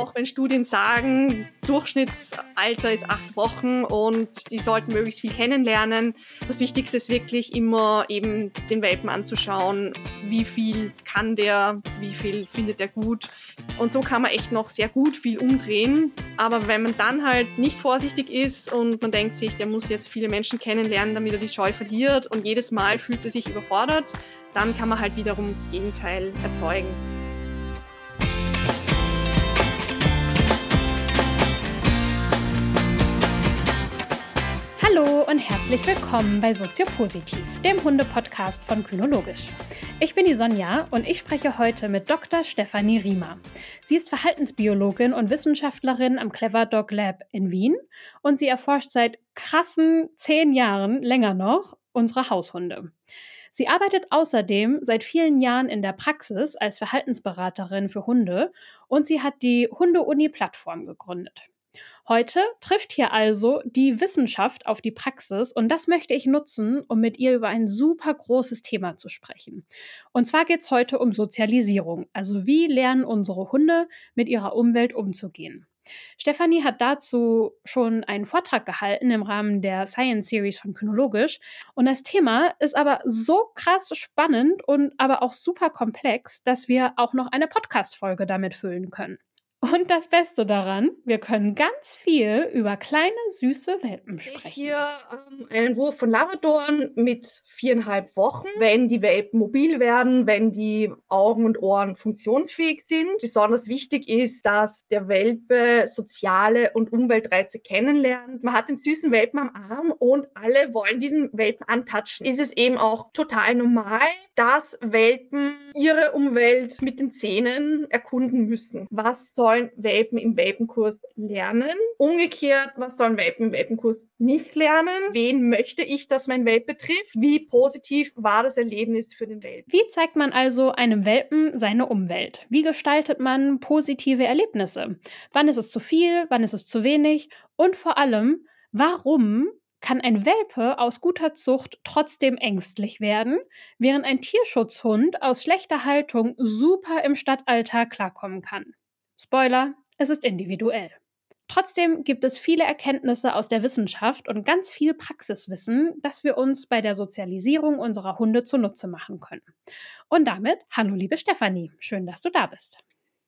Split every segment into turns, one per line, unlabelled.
auch wenn Studien sagen, Durchschnittsalter ist acht Wochen und die sollten möglichst viel kennenlernen. Das Wichtigste ist wirklich immer eben den Welpen anzuschauen, wie viel kann der, wie viel findet er gut. Und so kann man echt noch sehr gut viel umdrehen. Aber wenn man dann halt nicht vorsichtig ist und man denkt sich, der muss jetzt viele Menschen kennenlernen, damit er die Scheu verliert und jedes Mal fühlt er sich überfordert, dann kann man halt wiederum das Gegenteil erzeugen.
Hallo und herzlich willkommen bei Soziopositiv, dem Hunde-Podcast von Kynologisch. Ich bin die Sonja und ich spreche heute mit Dr. Stefanie Riemer. Sie ist Verhaltensbiologin und Wissenschaftlerin am Clever Dog Lab in Wien und sie erforscht seit krassen zehn Jahren, länger noch, unsere Haushunde. Sie arbeitet außerdem seit vielen Jahren in der Praxis als Verhaltensberaterin für Hunde und sie hat die Hunde-Uni-Plattform gegründet. Heute trifft hier also die Wissenschaft auf die Praxis und das möchte ich nutzen, um mit ihr über ein super großes Thema zu sprechen. Und zwar geht es heute um Sozialisierung, also wie lernen unsere Hunde mit ihrer Umwelt umzugehen. Stefanie hat dazu schon einen Vortrag gehalten im Rahmen der Science Series von Kynologisch. Und das Thema ist aber so krass spannend und aber auch super komplex, dass wir auch noch eine Podcast-Folge damit füllen können. Und das Beste daran, wir können ganz viel über kleine, süße Welpen sprechen.
Hier ähm, einen Wurf von Labradoren mit viereinhalb Wochen. Wenn die Welpen mobil werden, wenn die Augen und Ohren funktionsfähig sind. Besonders wichtig ist, dass der Welpe soziale und Umweltreize kennenlernt. Man hat den süßen Welpen am Arm und alle wollen diesen Welpen antatschen. Ist es eben auch total normal, dass Welpen ihre Umwelt mit den Zähnen erkunden müssen. Was soll sollen Welpen im Welpenkurs lernen? Umgekehrt, was sollen Welpen im Welpenkurs nicht lernen? Wen möchte ich, dass mein Welpe trifft? Wie positiv war das Erlebnis für den Welpen?
Wie zeigt man also einem Welpen seine Umwelt? Wie gestaltet man positive Erlebnisse? Wann ist es zu viel? Wann ist es zu wenig? Und vor allem, warum kann ein Welpe aus guter Zucht trotzdem ängstlich werden, während ein Tierschutzhund aus schlechter Haltung super im Stadtalltag klarkommen kann. Spoiler, es ist individuell. Trotzdem gibt es viele Erkenntnisse aus der Wissenschaft und ganz viel Praxiswissen, das wir uns bei der Sozialisierung unserer Hunde zunutze machen können. Und damit, hallo liebe Stefanie, schön, dass du da bist.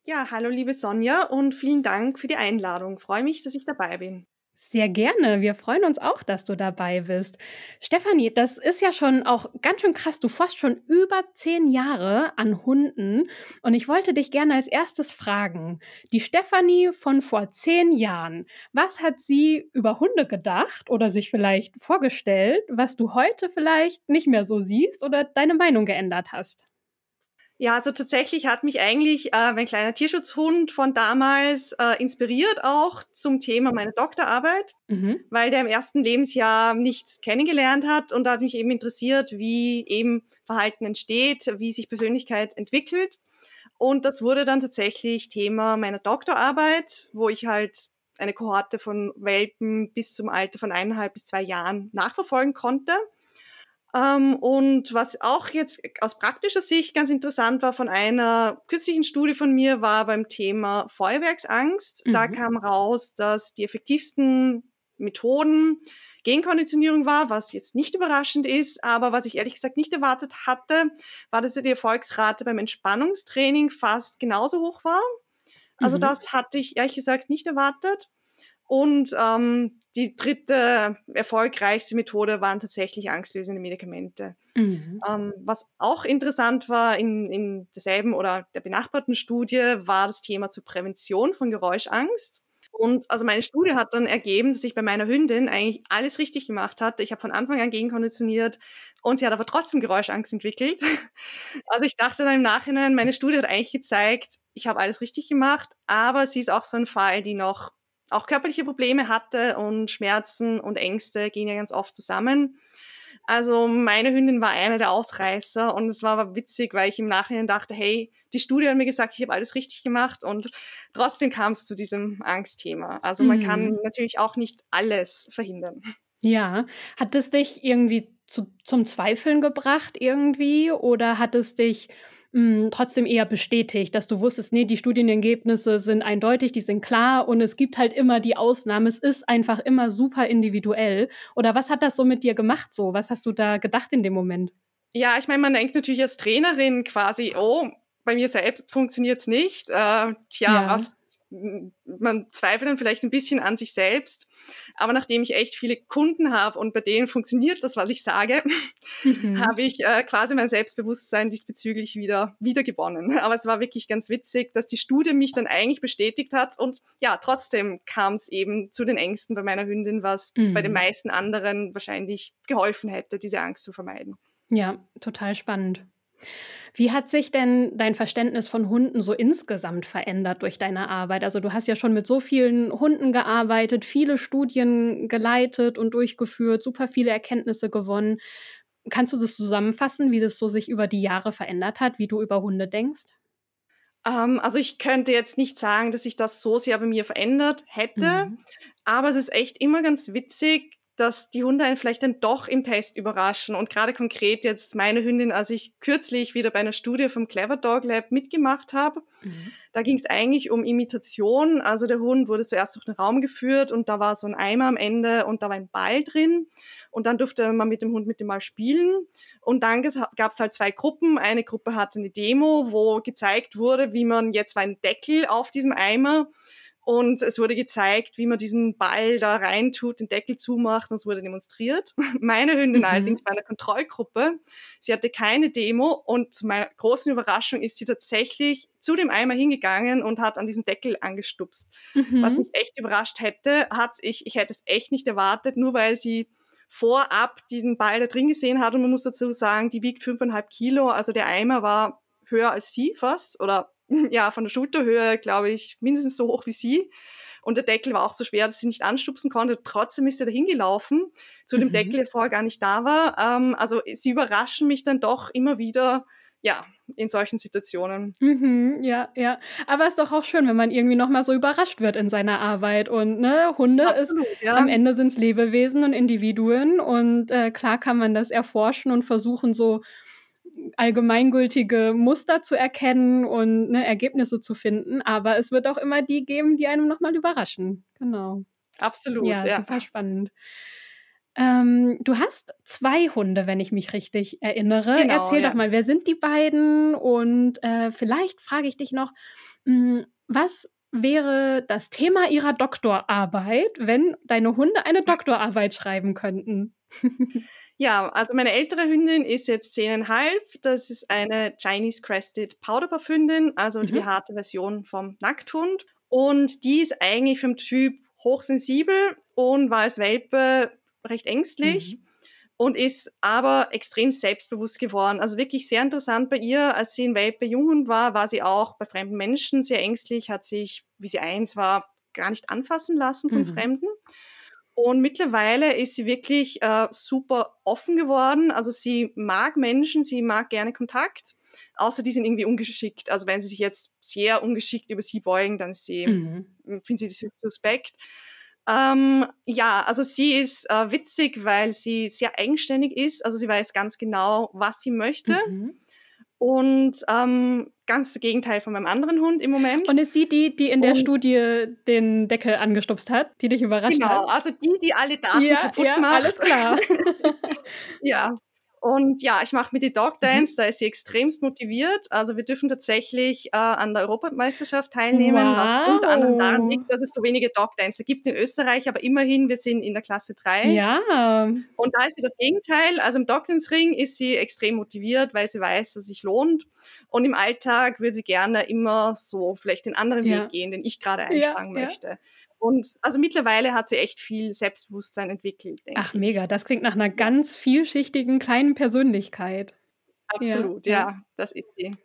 Ja, hallo liebe Sonja und vielen Dank für die Einladung. freue mich, dass ich dabei bin.
Sehr gerne. Wir freuen uns auch, dass du dabei bist. Stefanie, das ist ja schon auch ganz schön krass. Du forschst schon über zehn Jahre an Hunden. Und ich wollte dich gerne als erstes fragen. Die Stefanie von vor zehn Jahren, was hat sie über Hunde gedacht oder sich vielleicht vorgestellt, was du heute vielleicht nicht mehr so siehst oder deine Meinung geändert hast?
Ja, also tatsächlich hat mich eigentlich äh, mein kleiner Tierschutzhund von damals äh, inspiriert auch zum Thema meiner Doktorarbeit, mhm. weil der im ersten Lebensjahr nichts kennengelernt hat und da hat mich eben interessiert, wie eben Verhalten entsteht, wie sich Persönlichkeit entwickelt. Und das wurde dann tatsächlich Thema meiner Doktorarbeit, wo ich halt eine Kohorte von Welpen bis zum Alter von eineinhalb bis zwei Jahren nachverfolgen konnte. Ähm, und was auch jetzt aus praktischer Sicht ganz interessant war von einer kürzlichen Studie von mir, war beim Thema Feuerwerksangst. Mhm. Da kam raus, dass die effektivsten Methoden Genkonditionierung war, was jetzt nicht überraschend ist, aber was ich ehrlich gesagt nicht erwartet hatte, war, dass die Erfolgsrate beim Entspannungstraining fast genauso hoch war. Also mhm. das hatte ich ehrlich gesagt nicht erwartet. Und ähm, die dritte erfolgreichste Methode waren tatsächlich angstlösende Medikamente. Mhm. Ähm, was auch interessant war in, in derselben oder der benachbarten Studie, war das Thema zur Prävention von Geräuschangst. Und also meine Studie hat dann ergeben, dass ich bei meiner Hündin eigentlich alles richtig gemacht hatte. Ich habe von Anfang an gegenkonditioniert und sie hat aber trotzdem Geräuschangst entwickelt. Also ich dachte dann im Nachhinein, meine Studie hat eigentlich gezeigt, ich habe alles richtig gemacht, aber sie ist auch so ein Fall, die noch auch körperliche Probleme hatte und Schmerzen und Ängste gehen ja ganz oft zusammen. Also meine Hündin war einer der Ausreißer und es war aber witzig, weil ich im Nachhinein dachte, hey, die Studie hat mir gesagt, ich habe alles richtig gemacht und trotzdem kam es zu diesem Angstthema. Also man mhm. kann natürlich auch nicht alles verhindern.
Ja, hat es dich irgendwie zu, zum Zweifeln gebracht irgendwie oder hat es dich mh, trotzdem eher bestätigt, dass du wusstest, nee, die Studienergebnisse sind eindeutig, die sind klar und es gibt halt immer die Ausnahme. Es ist einfach immer super individuell. Oder was hat das so mit dir gemacht so? Was hast du da gedacht in dem Moment?
Ja, ich meine, man denkt natürlich als Trainerin quasi, oh, bei mir selbst funktioniert es nicht. Äh, tja, ja. was man zweifelt dann vielleicht ein bisschen an sich selbst. Aber nachdem ich echt viele Kunden habe und bei denen funktioniert das, was ich sage, mhm. habe ich äh, quasi mein Selbstbewusstsein diesbezüglich wieder, wieder gewonnen. Aber es war wirklich ganz witzig, dass die Studie mich dann eigentlich bestätigt hat. Und ja, trotzdem kam es eben zu den Ängsten bei meiner Hündin, was mhm. bei den mhm. meisten anderen wahrscheinlich geholfen hätte, diese Angst zu vermeiden.
Ja, total spannend. Wie hat sich denn dein Verständnis von Hunden so insgesamt verändert durch deine Arbeit? Also du hast ja schon mit so vielen Hunden gearbeitet, viele Studien geleitet und durchgeführt, super viele Erkenntnisse gewonnen. Kannst du das zusammenfassen, wie das so sich über die Jahre verändert hat, wie du über Hunde denkst?
Ähm, also ich könnte jetzt nicht sagen, dass sich das so sehr bei mir verändert hätte, mhm. aber es ist echt immer ganz witzig, dass die Hunde einen vielleicht dann doch im Test überraschen. Und gerade konkret jetzt meine Hündin, als ich kürzlich wieder bei einer Studie vom Clever Dog Lab mitgemacht habe, mhm. da ging es eigentlich um Imitation. Also der Hund wurde zuerst durch den Raum geführt und da war so ein Eimer am Ende und da war ein Ball drin. Und dann durfte man mit dem Hund mit dem Ball spielen. Und dann gab es halt zwei Gruppen. Eine Gruppe hatte eine Demo, wo gezeigt wurde, wie man jetzt war ein Deckel auf diesem Eimer und es wurde gezeigt, wie man diesen Ball da reintut, den Deckel zumacht und es wurde demonstriert. Meine Hündin mhm. allerdings war in der Kontrollgruppe. Sie hatte keine Demo und zu meiner großen Überraschung ist sie tatsächlich zu dem Eimer hingegangen und hat an diesem Deckel angestupst. Mhm. Was mich echt überrascht hätte, hat ich, ich hätte es echt nicht erwartet, nur weil sie vorab diesen Ball da drin gesehen hat und man muss dazu sagen, die wiegt fünfeinhalb Kilo, also der Eimer war höher als sie fast oder ja, von der Schulterhöhe, glaube ich, mindestens so hoch wie sie. Und der Deckel war auch so schwer, dass sie nicht anstupsen konnte. Trotzdem ist sie dahin gelaufen, zu dem mhm. Deckel, der vorher gar nicht da war. Ähm, also sie überraschen mich dann doch immer wieder, ja, in solchen Situationen.
Mhm, ja, ja. Aber es ist doch auch schön, wenn man irgendwie nochmal so überrascht wird in seiner Arbeit. Und ne, Hunde Absolut, ist, ja. am Ende sind es Lebewesen und Individuen. Und äh, klar kann man das erforschen und versuchen, so allgemeingültige Muster zu erkennen und ne, Ergebnisse zu finden. Aber es wird auch immer die geben, die einem nochmal überraschen. Genau.
Absolut,
ja. ja. Super spannend. Ähm, du hast zwei Hunde, wenn ich mich richtig erinnere. Genau, Erzähl ja. doch mal, wer sind die beiden? Und äh, vielleicht frage ich dich noch, mh, hm, was wäre das Thema ihrer Doktorarbeit, wenn deine Hunde eine Doktorarbeit schreiben könnten?
Ja, also meine ältere Hündin ist jetzt zehneinhalb. Das ist eine Chinese Crested Powderpuff Hündin, also mhm. die harte Version vom Nackthund. Und die ist eigentlich vom Typ hochsensibel und war als Welpe recht ängstlich. Mhm. Und ist aber extrem selbstbewusst geworden. Also wirklich sehr interessant bei ihr. Als sie ein Welpe Junghund war, war sie auch bei fremden Menschen sehr ängstlich, hat sich, wie sie eins war, gar nicht anfassen lassen von mhm. Fremden. Und mittlerweile ist sie wirklich äh, super offen geworden. Also sie mag Menschen, sie mag gerne Kontakt, außer die sind irgendwie ungeschickt. Also wenn sie sich jetzt sehr ungeschickt über sie beugen, dann sie, mhm. finden sie das suspekt. Ähm, ja, also sie ist äh, witzig, weil sie sehr eigenständig ist. Also sie weiß ganz genau, was sie möchte. Mhm. Und ähm, ganz das Gegenteil von meinem anderen Hund im Moment.
Und ist sie die, die in der und, Studie den Deckel angestupst hat, die dich überrascht
genau,
hat?
Genau, also die, die alle Daten ja, kaputt
ja,
macht.
alles klar.
ja, und ja, ich mache mit die Dog Dance, mhm. da ist sie extremst motiviert. Also wir dürfen tatsächlich äh, an der Europameisterschaft teilnehmen, wow. was unter anderem daran liegt, dass es so wenige Dog Dancer gibt in Österreich, aber immerhin, wir sind in der Klasse 3.
Ja.
Und da ist sie das Gegenteil. Also im Dog Dance Ring ist sie extrem motiviert, weil sie weiß, dass es sich lohnt. Und im Alltag würde sie gerne immer so vielleicht den anderen ja. Weg gehen, den ich gerade einschlagen ja, möchte. Ja. Und also mittlerweile hat sie echt viel Selbstbewusstsein entwickelt.
Ach, ich. mega. Das klingt nach einer ganz vielschichtigen kleinen Persönlichkeit.
Absolut, ja, ja das ist sie.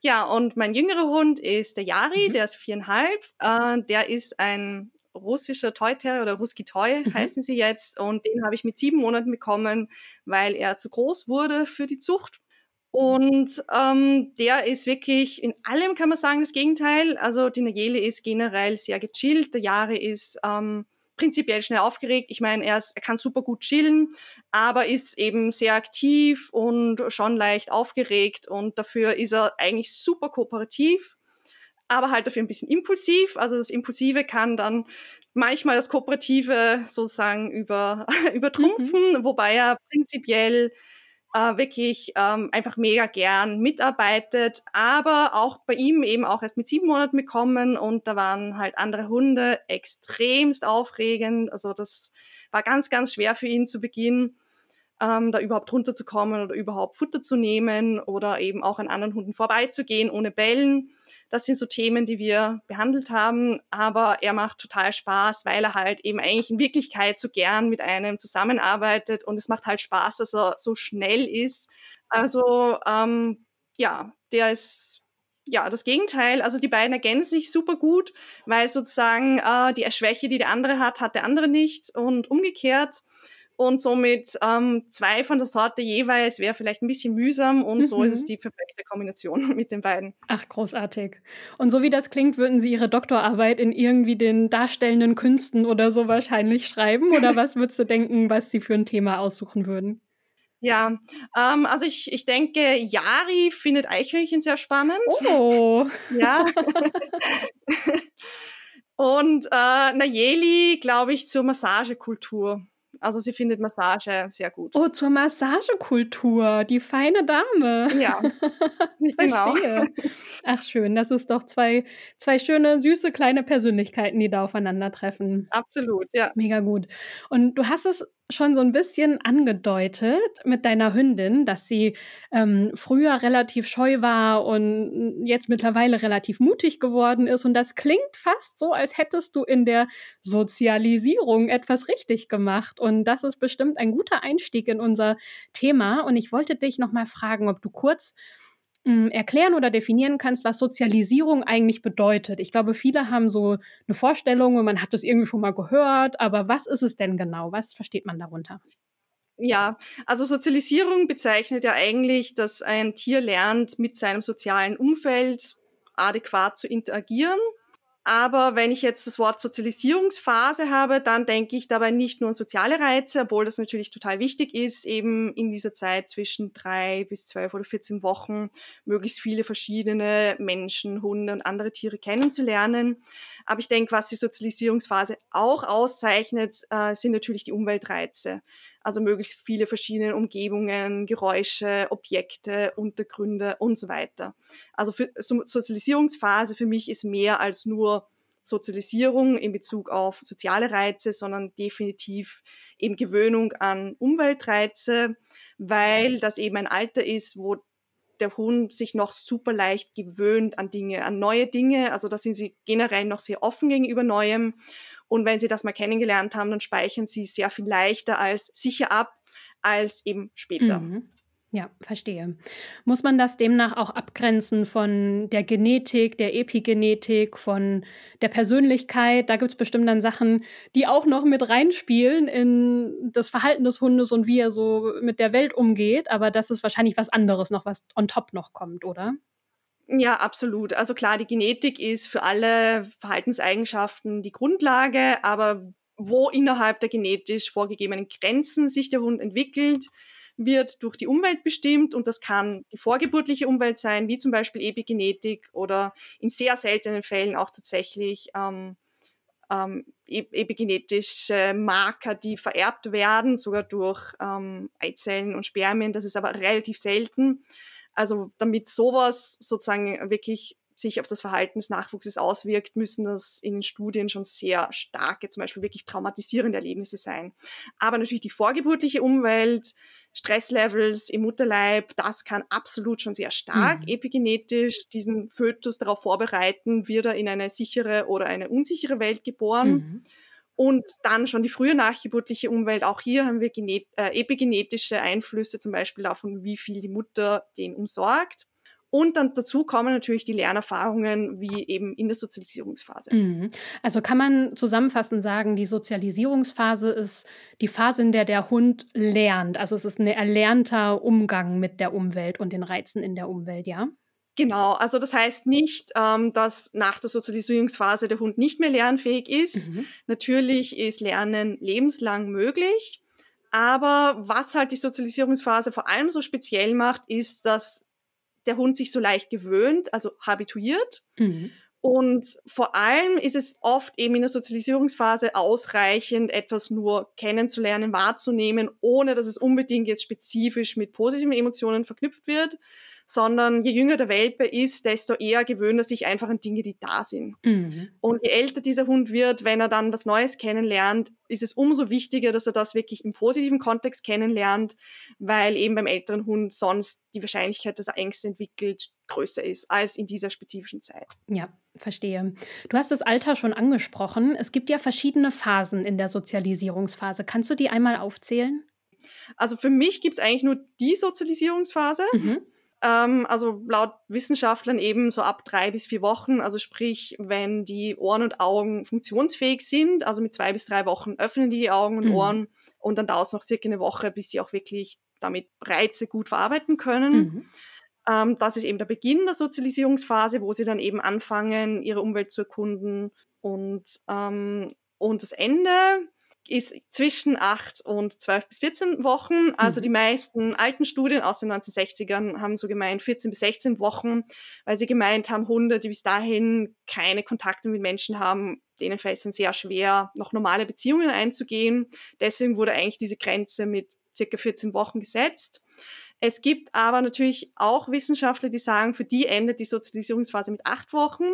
Ja, und mein jüngerer Hund ist der Yari, mhm. der ist viereinhalb. Äh, der ist ein russischer Toy Terrier oder Ruski Toy mhm. heißen sie jetzt. Und den habe ich mit sieben Monaten bekommen, weil er zu groß wurde für die Zucht. Und ähm, der ist wirklich in allem, kann man sagen, das Gegenteil. Also die Nayeli ist generell sehr gechillt, der Jahre ist ähm, prinzipiell schnell aufgeregt. Ich meine, er, er kann super gut chillen, aber ist eben sehr aktiv und schon leicht aufgeregt und dafür ist er eigentlich super kooperativ, aber halt dafür ein bisschen impulsiv. Also das Impulsive kann dann manchmal das Kooperative sozusagen über, übertrumpfen, mhm. wobei er prinzipiell äh, wirklich ähm, einfach mega gern mitarbeitet, aber auch bei ihm eben auch erst mit sieben Monaten bekommen und da waren halt andere Hunde extremst aufregend. Also das war ganz, ganz schwer für ihn zu Beginn, ähm, da überhaupt runterzukommen oder überhaupt Futter zu nehmen oder eben auch an anderen Hunden vorbeizugehen ohne Bellen. Das sind so Themen, die wir behandelt haben, aber er macht total Spaß, weil er halt eben eigentlich in Wirklichkeit so gern mit einem zusammenarbeitet und es macht halt Spaß, dass er so schnell ist. Also ähm, ja, der ist ja, das Gegenteil. Also die beiden ergänzen sich super gut, weil sozusagen äh, die Schwäche, die der andere hat, hat der andere nicht und umgekehrt und somit ähm, zwei von der Sorte jeweils wäre vielleicht ein bisschen mühsam und mhm. so ist es mhm. die perfekte Kombination mit den beiden.
Ach, großartig. Und so wie das klingt, würden Sie Ihre Doktorarbeit in irgendwie den darstellenden Künsten oder so wahrscheinlich schreiben? Oder was würdest du denken, was Sie für ein Thema aussuchen würden?
Ja, ähm, also ich, ich denke, Yari findet Eichhörnchen sehr spannend.
Oh.
ja. Und äh, Nayeli, glaube ich, zur Massagekultur. Also sie findet Massage sehr gut.
Oh, zur Massagekultur, die feine Dame.
Ja, genau.
Ach schön, das ist doch zwei, zwei schöne, süße, kleine Persönlichkeiten, die da aufeinandertreffen.
Absolut, ja.
Mega gut. Und du hast es schon so ein bisschen angedeutet mit deiner Hündin, dass sie ähm, früher relativ scheu war und jetzt mittlerweile relativ mutig geworden ist. Und das klingt fast so, als hättest du in der Sozialisierung etwas richtig gemacht. Und das ist bestimmt ein guter Einstieg in unser Thema. Und ich wollte dich noch mal fragen, ob du kurz erklären oder definieren kannst, was Sozialisierung eigentlich bedeutet. Ich glaube, viele haben so eine Vorstellung und man hat das irgendwie schon mal gehört, aber was ist es denn genau? Was versteht man darunter?
Ja, also Sozialisierung bezeichnet ja eigentlich, dass ein Tier lernt, mit seinem sozialen Umfeld adäquat zu interagieren aber wenn ich jetzt das Wort Sozialisierungsphase habe, dann denke ich dabei nicht nur an soziale Reize, obwohl das natürlich total wichtig ist, eben in dieser Zeit zwischen drei bis zwölf oder 14 Wochen möglichst viele verschiedene Menschen, Hunde und andere Tiere kennenzulernen. Aber ich denke, was die Sozialisierungsphase auch auszeichnet, äh, sind natürlich die Umweltreize. Also möglichst viele verschiedene Umgebungen, Geräusche, Objekte, Untergründe und so weiter. Also für, Sozialisierungsphase für mich ist mehr als nur Sozialisierung in Bezug auf soziale Reize, sondern definitiv eben Gewöhnung an Umweltreize, weil das eben ein Alter ist, wo der Hund sich noch super leicht gewöhnt an Dinge, an neue Dinge. Also da sind sie generell noch sehr offen gegenüber Neuem. Und wenn sie das mal kennengelernt haben, dann speichern sie sehr viel leichter als sicher ab als eben später.
Mhm. Ja, verstehe. Muss man das demnach auch abgrenzen von der Genetik, der Epigenetik, von der Persönlichkeit? Da gibt es bestimmt dann Sachen, die auch noch mit reinspielen in das Verhalten des Hundes und wie er so mit der Welt umgeht. Aber das ist wahrscheinlich was anderes noch, was on top noch kommt, oder?
Ja, absolut. Also klar, die Genetik ist für alle Verhaltenseigenschaften die Grundlage, aber wo innerhalb der genetisch vorgegebenen Grenzen sich der Hund entwickelt, wird durch die Umwelt bestimmt und das kann die vorgeburtliche Umwelt sein, wie zum Beispiel Epigenetik oder in sehr seltenen Fällen auch tatsächlich ähm, ähm, e-, epigenetische Marker, die vererbt werden, sogar durch ähm, Eizellen und Spermien. Das ist aber relativ selten. Also damit sowas sozusagen wirklich sich auf das Verhalten des Nachwuchses auswirkt, müssen das in den Studien schon sehr starke, zum Beispiel wirklich traumatisierende Erlebnisse sein. Aber natürlich die vorgeburtliche Umwelt, Stresslevels im Mutterleib, das kann absolut schon sehr stark mhm. epigenetisch diesen Fötus darauf vorbereiten, wird er in eine sichere oder eine unsichere Welt geboren. Mhm. Und dann schon die frühe nachgeburtliche Umwelt. Auch hier haben wir äh, epigenetische Einflüsse, zum Beispiel davon, wie viel die Mutter den umsorgt. Und dann dazu kommen natürlich die Lernerfahrungen, wie eben in der Sozialisierungsphase.
Mhm. Also kann man zusammenfassend sagen, die Sozialisierungsphase ist die Phase, in der der Hund lernt. Also es ist ein erlernter Umgang mit der Umwelt und den Reizen in der Umwelt, ja?
Genau, also das heißt nicht, ähm, dass nach der Sozialisierungsphase der Hund nicht mehr lernfähig ist. Mhm. Natürlich ist Lernen lebenslang möglich. Aber was halt die Sozialisierungsphase vor allem so speziell macht, ist, dass der Hund sich so leicht gewöhnt, also habituiert. Mhm. Und vor allem ist es oft eben in der Sozialisierungsphase ausreichend, etwas nur kennenzulernen, wahrzunehmen, ohne dass es unbedingt jetzt spezifisch mit positiven Emotionen verknüpft wird, sondern je jünger der Welpe ist, desto eher gewöhnt er sich einfach an Dinge, die da sind. Mhm. Und je älter dieser Hund wird, wenn er dann was Neues kennenlernt, ist es umso wichtiger, dass er das wirklich im positiven Kontext kennenlernt, weil eben beim älteren Hund sonst die Wahrscheinlichkeit, dass er Ängste entwickelt, größer ist als in dieser spezifischen Zeit.
Ja, verstehe. Du hast das Alter schon angesprochen. Es gibt ja verschiedene Phasen in der Sozialisierungsphase. Kannst du die einmal aufzählen?
Also für mich gibt es eigentlich nur die Sozialisierungsphase. Mhm. Ähm, also laut Wissenschaftlern eben so ab drei bis vier Wochen, also sprich, wenn die Ohren und Augen funktionsfähig sind, also mit zwei bis drei Wochen öffnen die die Augen und mhm. Ohren und dann dauert es noch circa eine Woche, bis sie auch wirklich damit Reize gut verarbeiten können. Mhm. Ähm, das ist eben der Beginn der Sozialisierungsphase, wo sie dann eben anfangen, ihre Umwelt zu erkunden und, ähm, und das Ende ist zwischen 8 und 12 bis 14 Wochen. Also mhm. die meisten alten Studien aus den 1960ern haben so gemeint 14 bis 16 Wochen, weil sie gemeint haben, Hunde, die bis dahin keine Kontakte mit Menschen haben, denen fällt es dann sehr schwer, noch normale Beziehungen einzugehen. Deswegen wurde eigentlich diese Grenze mit circa 14 Wochen gesetzt. Es gibt aber natürlich auch Wissenschaftler, die sagen, für die endet die Sozialisierungsphase mit acht Wochen,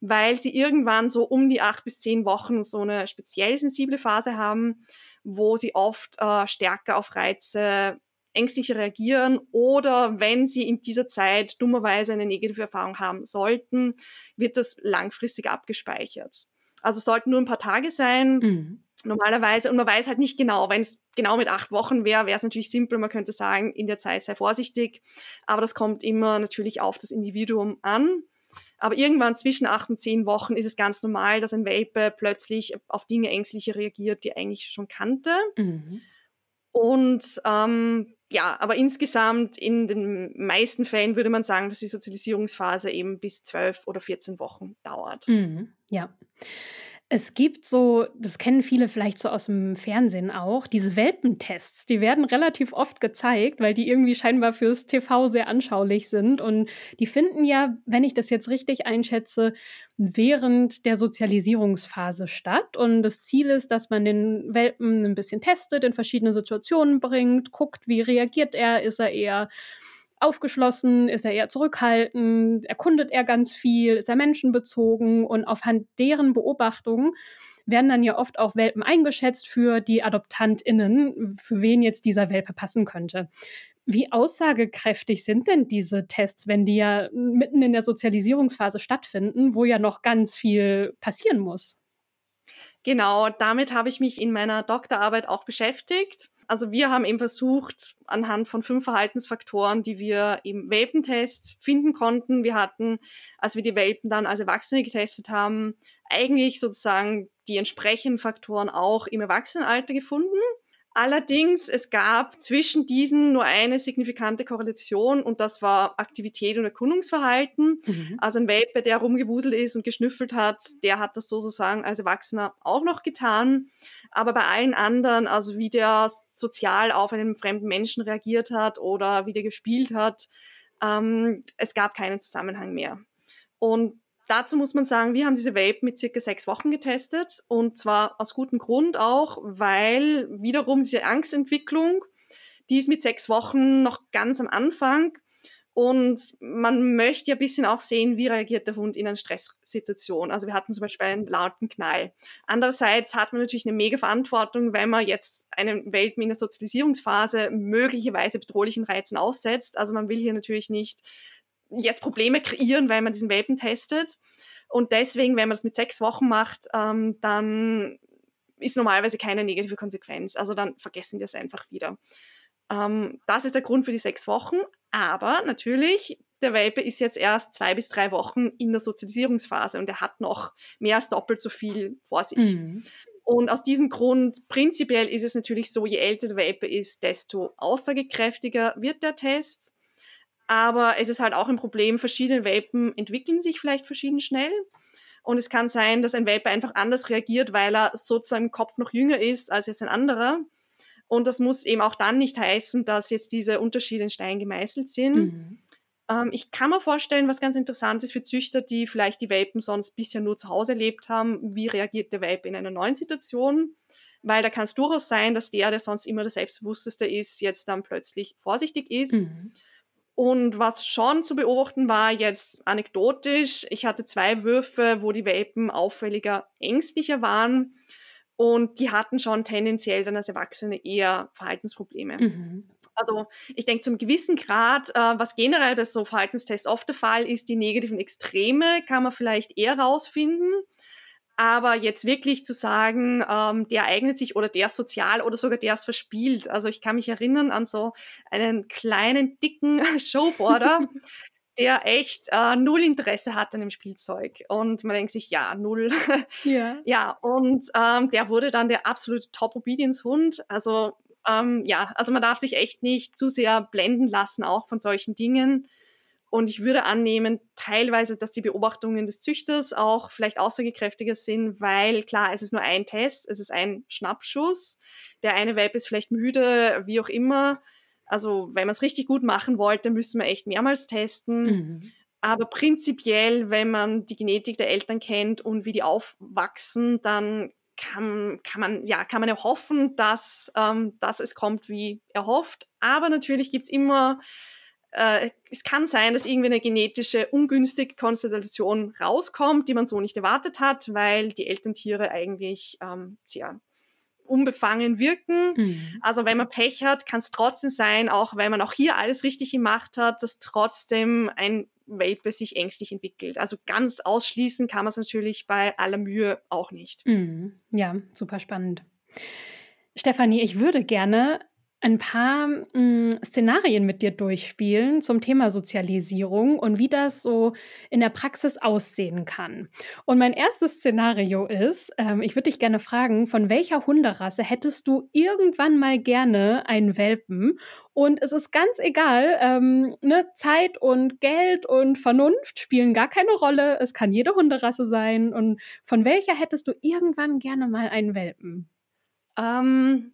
weil sie irgendwann so um die acht bis zehn Wochen so eine speziell sensible Phase haben, wo sie oft äh, stärker auf Reize ängstlicher reagieren oder wenn sie in dieser Zeit dummerweise eine negative Erfahrung haben sollten, wird das langfristig abgespeichert. Also sollten nur ein paar Tage sein. Mhm normalerweise, und man weiß halt nicht genau, wenn es genau mit acht Wochen wäre, wäre es natürlich simpel, man könnte sagen, in der Zeit sei vorsichtig, aber das kommt immer natürlich auf das Individuum an. Aber irgendwann zwischen acht und zehn Wochen ist es ganz normal, dass ein Welpe plötzlich auf Dinge ängstlicher reagiert, die er eigentlich schon kannte. Mhm. Und ähm, ja, aber insgesamt in den meisten Fällen würde man sagen, dass die Sozialisierungsphase eben bis zwölf oder 14 Wochen dauert.
Mhm. Ja. Es gibt so, das kennen viele vielleicht so aus dem Fernsehen auch, diese Welpentests. Die werden relativ oft gezeigt, weil die irgendwie scheinbar fürs TV sehr anschaulich sind. Und die finden ja, wenn ich das jetzt richtig einschätze, während der Sozialisierungsphase statt. Und das Ziel ist, dass man den Welpen ein bisschen testet, in verschiedene Situationen bringt, guckt, wie reagiert er, ist er eher aufgeschlossen? Ist er eher zurückhaltend? Erkundet er ganz viel? Ist er menschenbezogen? Und aufhand deren Beobachtungen werden dann ja oft auch Welpen eingeschätzt für die AdoptantInnen, für wen jetzt dieser Welpe passen könnte. Wie aussagekräftig sind denn diese Tests, wenn die ja mitten in der Sozialisierungsphase stattfinden, wo ja noch ganz viel passieren muss?
Genau, damit habe ich mich in meiner Doktorarbeit auch beschäftigt. Also wir haben eben versucht, anhand von fünf Verhaltensfaktoren, die wir im Welpentest finden konnten. Wir hatten, als wir die Welpen dann als Erwachsene getestet haben, eigentlich sozusagen die entsprechenden Faktoren auch im Erwachsenenalter gefunden. Allerdings, es gab zwischen diesen nur eine signifikante Korrelation und das war Aktivität und Erkundungsverhalten. Mhm. Also ein Welpe, der rumgewuselt ist und geschnüffelt hat, der hat das sozusagen als Erwachsener auch noch getan. Aber bei allen anderen, also wie der sozial auf einen fremden Menschen reagiert hat oder wie der gespielt hat, ähm, es gab keinen Zusammenhang mehr. Und dazu muss man sagen, wir haben diese Vape mit circa sechs Wochen getestet und zwar aus gutem Grund auch, weil wiederum diese Angstentwicklung, die ist mit sechs Wochen noch ganz am Anfang und man möchte ja ein bisschen auch sehen, wie reagiert der Hund in einer Stresssituation. Also wir hatten zum Beispiel einen lauten Knall. Andererseits hat man natürlich eine mega Verantwortung, wenn man jetzt einen Welpen in der Sozialisierungsphase möglicherweise bedrohlichen Reizen aussetzt. Also man will hier natürlich nicht jetzt Probleme kreieren, weil man diesen Welpen testet. Und deswegen, wenn man das mit sechs Wochen macht, ähm, dann ist normalerweise keine negative Konsequenz. Also dann vergessen die es einfach wieder. Ähm, das ist der Grund für die sechs Wochen. Aber natürlich, der Welpe ist jetzt erst zwei bis drei Wochen in der Sozialisierungsphase und er hat noch mehr als doppelt so viel vor sich. Mhm. Und aus diesem Grund, prinzipiell ist es natürlich so, je älter der Welpe ist, desto aussagekräftiger wird der Test. Aber es ist halt auch ein Problem, verschiedene Welpen entwickeln sich vielleicht verschieden schnell. Und es kann sein, dass ein Welpe einfach anders reagiert, weil er sozusagen im Kopf noch jünger ist als jetzt ein anderer. Und das muss eben auch dann nicht heißen, dass jetzt diese Unterschiede in Stein gemeißelt sind. Mhm. Ähm, ich kann mir vorstellen, was ganz interessant ist für Züchter, die vielleicht die Welpen sonst bisher nur zu Hause erlebt haben. Wie reagiert der Welpe in einer neuen Situation? Weil da kann es durchaus sein, dass der, der sonst immer der Selbstbewussteste ist, jetzt dann plötzlich vorsichtig ist. Mhm. Und was schon zu beobachten war, jetzt anekdotisch, ich hatte zwei Würfe, wo die Welpen auffälliger ängstlicher waren und die hatten schon tendenziell dann als Erwachsene eher Verhaltensprobleme. Mhm. Also ich denke zum gewissen Grad, äh, was generell bei so Verhaltenstests oft der Fall ist, die negativen Extreme kann man vielleicht eher rausfinden. Aber jetzt wirklich zu sagen, ähm, der eignet sich oder der ist sozial oder sogar der ist verspielt. Also ich kann mich erinnern an so einen kleinen, dicken Showboarder, der echt äh, null Interesse hat an dem Spielzeug. Und man denkt sich, ja, null. Ja. ja, und ähm, der wurde dann der absolute Top-Obedience-Hund. Also ähm, ja, also man darf sich echt nicht zu sehr blenden lassen, auch von solchen Dingen. Und ich würde annehmen, teilweise, dass die Beobachtungen des Züchters auch vielleicht aussagekräftiger sind, weil klar, es ist nur ein Test, es ist ein Schnappschuss. Der eine Welpe ist vielleicht müde, wie auch immer. Also wenn man es richtig gut machen wollte, müsste man echt mehrmals testen. Mhm. Aber prinzipiell, wenn man die Genetik der Eltern kennt und wie die aufwachsen, dann kann, kann man ja kann man ja hoffen, dass, ähm, dass es kommt, wie erhofft. Aber natürlich gibt's immer äh, es kann sein, dass irgendwie eine genetische ungünstige Konstellation rauskommt, die man so nicht erwartet hat, weil die Elterntiere eigentlich ähm, sehr unbefangen wirken. Mhm. Also wenn man Pech hat, kann es trotzdem sein, auch wenn man auch hier alles richtig gemacht hat, dass trotzdem ein Welpe sich ängstlich entwickelt. Also ganz ausschließen kann man es natürlich bei aller Mühe auch nicht.
Mhm. Ja, super spannend. Stefanie, ich würde gerne ein paar hm, Szenarien mit dir durchspielen zum Thema Sozialisierung und wie das so in der Praxis aussehen kann. Und mein erstes Szenario ist, ähm, ich würde dich gerne fragen, von welcher Hunderasse hättest du irgendwann mal gerne einen Welpen? Und es ist ganz egal, ähm, ne, Zeit und Geld und Vernunft spielen gar keine Rolle. Es kann jede Hunderasse sein. Und von welcher hättest du irgendwann gerne mal einen Welpen?
Ähm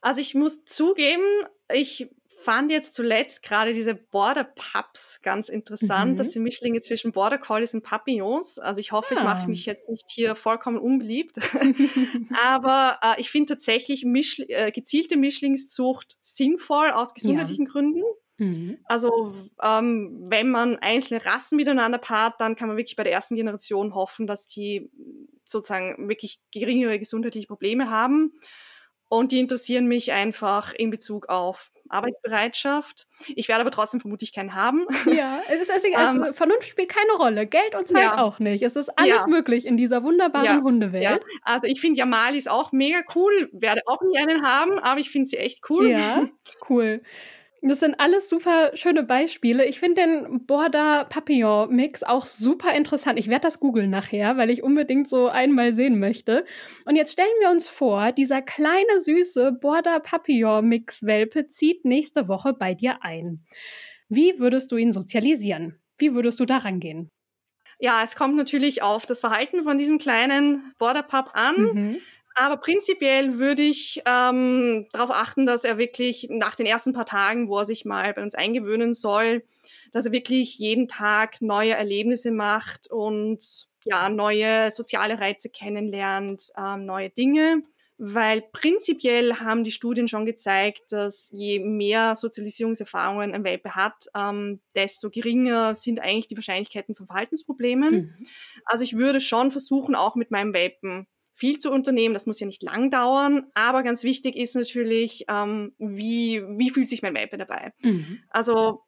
also ich muss zugeben, ich fand jetzt zuletzt gerade diese Border Pups ganz interessant. Mhm. Das sind Mischlinge zwischen Border Collies und Papillons. Also ich hoffe, ja. ich mache ah. mich jetzt nicht hier vollkommen unbeliebt. Aber äh, ich finde tatsächlich Mischl äh, gezielte Mischlingszucht sinnvoll aus gesundheitlichen ja. Gründen. Mhm. Also ähm, wenn man einzelne Rassen miteinander paart, dann kann man wirklich bei der ersten Generation hoffen, dass die sozusagen wirklich geringere gesundheitliche Probleme haben. Und die interessieren mich einfach in Bezug auf Arbeitsbereitschaft. Ich werde aber trotzdem vermutlich keinen haben.
Ja, es ist also, ähm, Vernunft spielt keine Rolle, Geld und Zeit ja. auch nicht. Es ist alles ja. möglich in dieser wunderbaren ja. Hundewelt.
Also ich finde Yamalis auch mega cool, werde auch nie einen haben, aber ich finde sie echt cool.
Ja, cool. Das sind alles super schöne Beispiele. Ich finde den Border Papillon Mix auch super interessant. Ich werde das googeln nachher, weil ich unbedingt so einmal sehen möchte. Und jetzt stellen wir uns vor, dieser kleine süße Border Papillon Mix Welpe zieht nächste Woche bei dir ein. Wie würdest du ihn sozialisieren? Wie würdest du daran gehen?
Ja, es kommt natürlich auf das Verhalten von diesem kleinen Border Pup an. Mhm. Aber prinzipiell würde ich ähm, darauf achten, dass er wirklich nach den ersten paar Tagen, wo er sich mal bei uns eingewöhnen soll, dass er wirklich jeden Tag neue Erlebnisse macht und ja, neue soziale Reize kennenlernt, ähm, neue Dinge. Weil prinzipiell haben die Studien schon gezeigt, dass je mehr Sozialisierungserfahrungen ein Welpe hat, ähm, desto geringer sind eigentlich die Wahrscheinlichkeiten von Verhaltensproblemen. Mhm. Also ich würde schon versuchen, auch mit meinem Welpen viel zu unternehmen. Das muss ja nicht lang dauern. Aber ganz wichtig ist natürlich, ähm, wie, wie fühlt sich mein Welpe dabei? Mhm. Also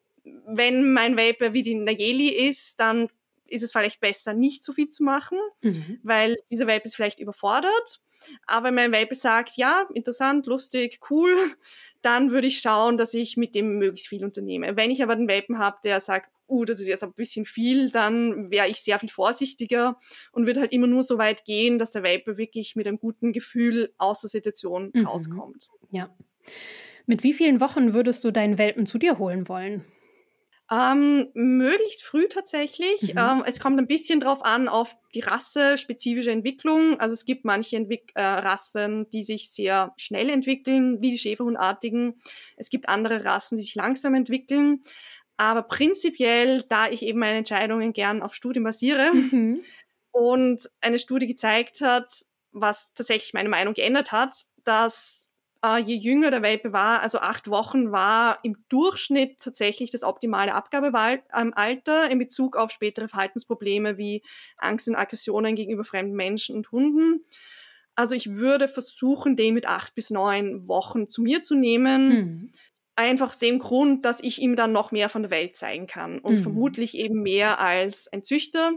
wenn mein Welpe wie die Nayeli ist, dann ist es vielleicht besser, nicht so viel zu machen, mhm. weil dieser Welpe ist vielleicht überfordert. Aber wenn mein Welpe sagt, ja, interessant, lustig, cool, dann würde ich schauen, dass ich mit dem möglichst viel unternehme. Wenn ich aber einen Welpen habe, der sagt, uh, das ist jetzt ein bisschen viel, dann wäre ich sehr viel vorsichtiger und würde halt immer nur so weit gehen, dass der Welpe wirklich mit einem guten Gefühl aus der Situation mhm. rauskommt.
Ja. Mit wie vielen Wochen würdest du deinen Welpen zu dir holen wollen?
Ähm, möglichst früh tatsächlich. Mhm. Ähm, es kommt ein bisschen drauf an, auf die Rasse-spezifische Entwicklung. Also es gibt manche Entwick äh, Rassen, die sich sehr schnell entwickeln, wie die Schäferhundartigen. Es gibt andere Rassen, die sich langsam entwickeln. Aber prinzipiell, da ich eben meine Entscheidungen gern auf Studien basiere mhm. und eine Studie gezeigt hat, was tatsächlich meine Meinung geändert hat, dass äh, je jünger der Welpe war, also acht Wochen war im Durchschnitt tatsächlich das optimale Abgabealter in Bezug auf spätere Verhaltensprobleme wie Angst und Aggressionen gegenüber fremden Menschen und Hunden. Also ich würde versuchen, den mit acht bis neun Wochen zu mir zu nehmen. Mhm. Einfach aus dem Grund, dass ich ihm dann noch mehr von der Welt zeigen kann und mhm. vermutlich eben mehr als ein Züchter.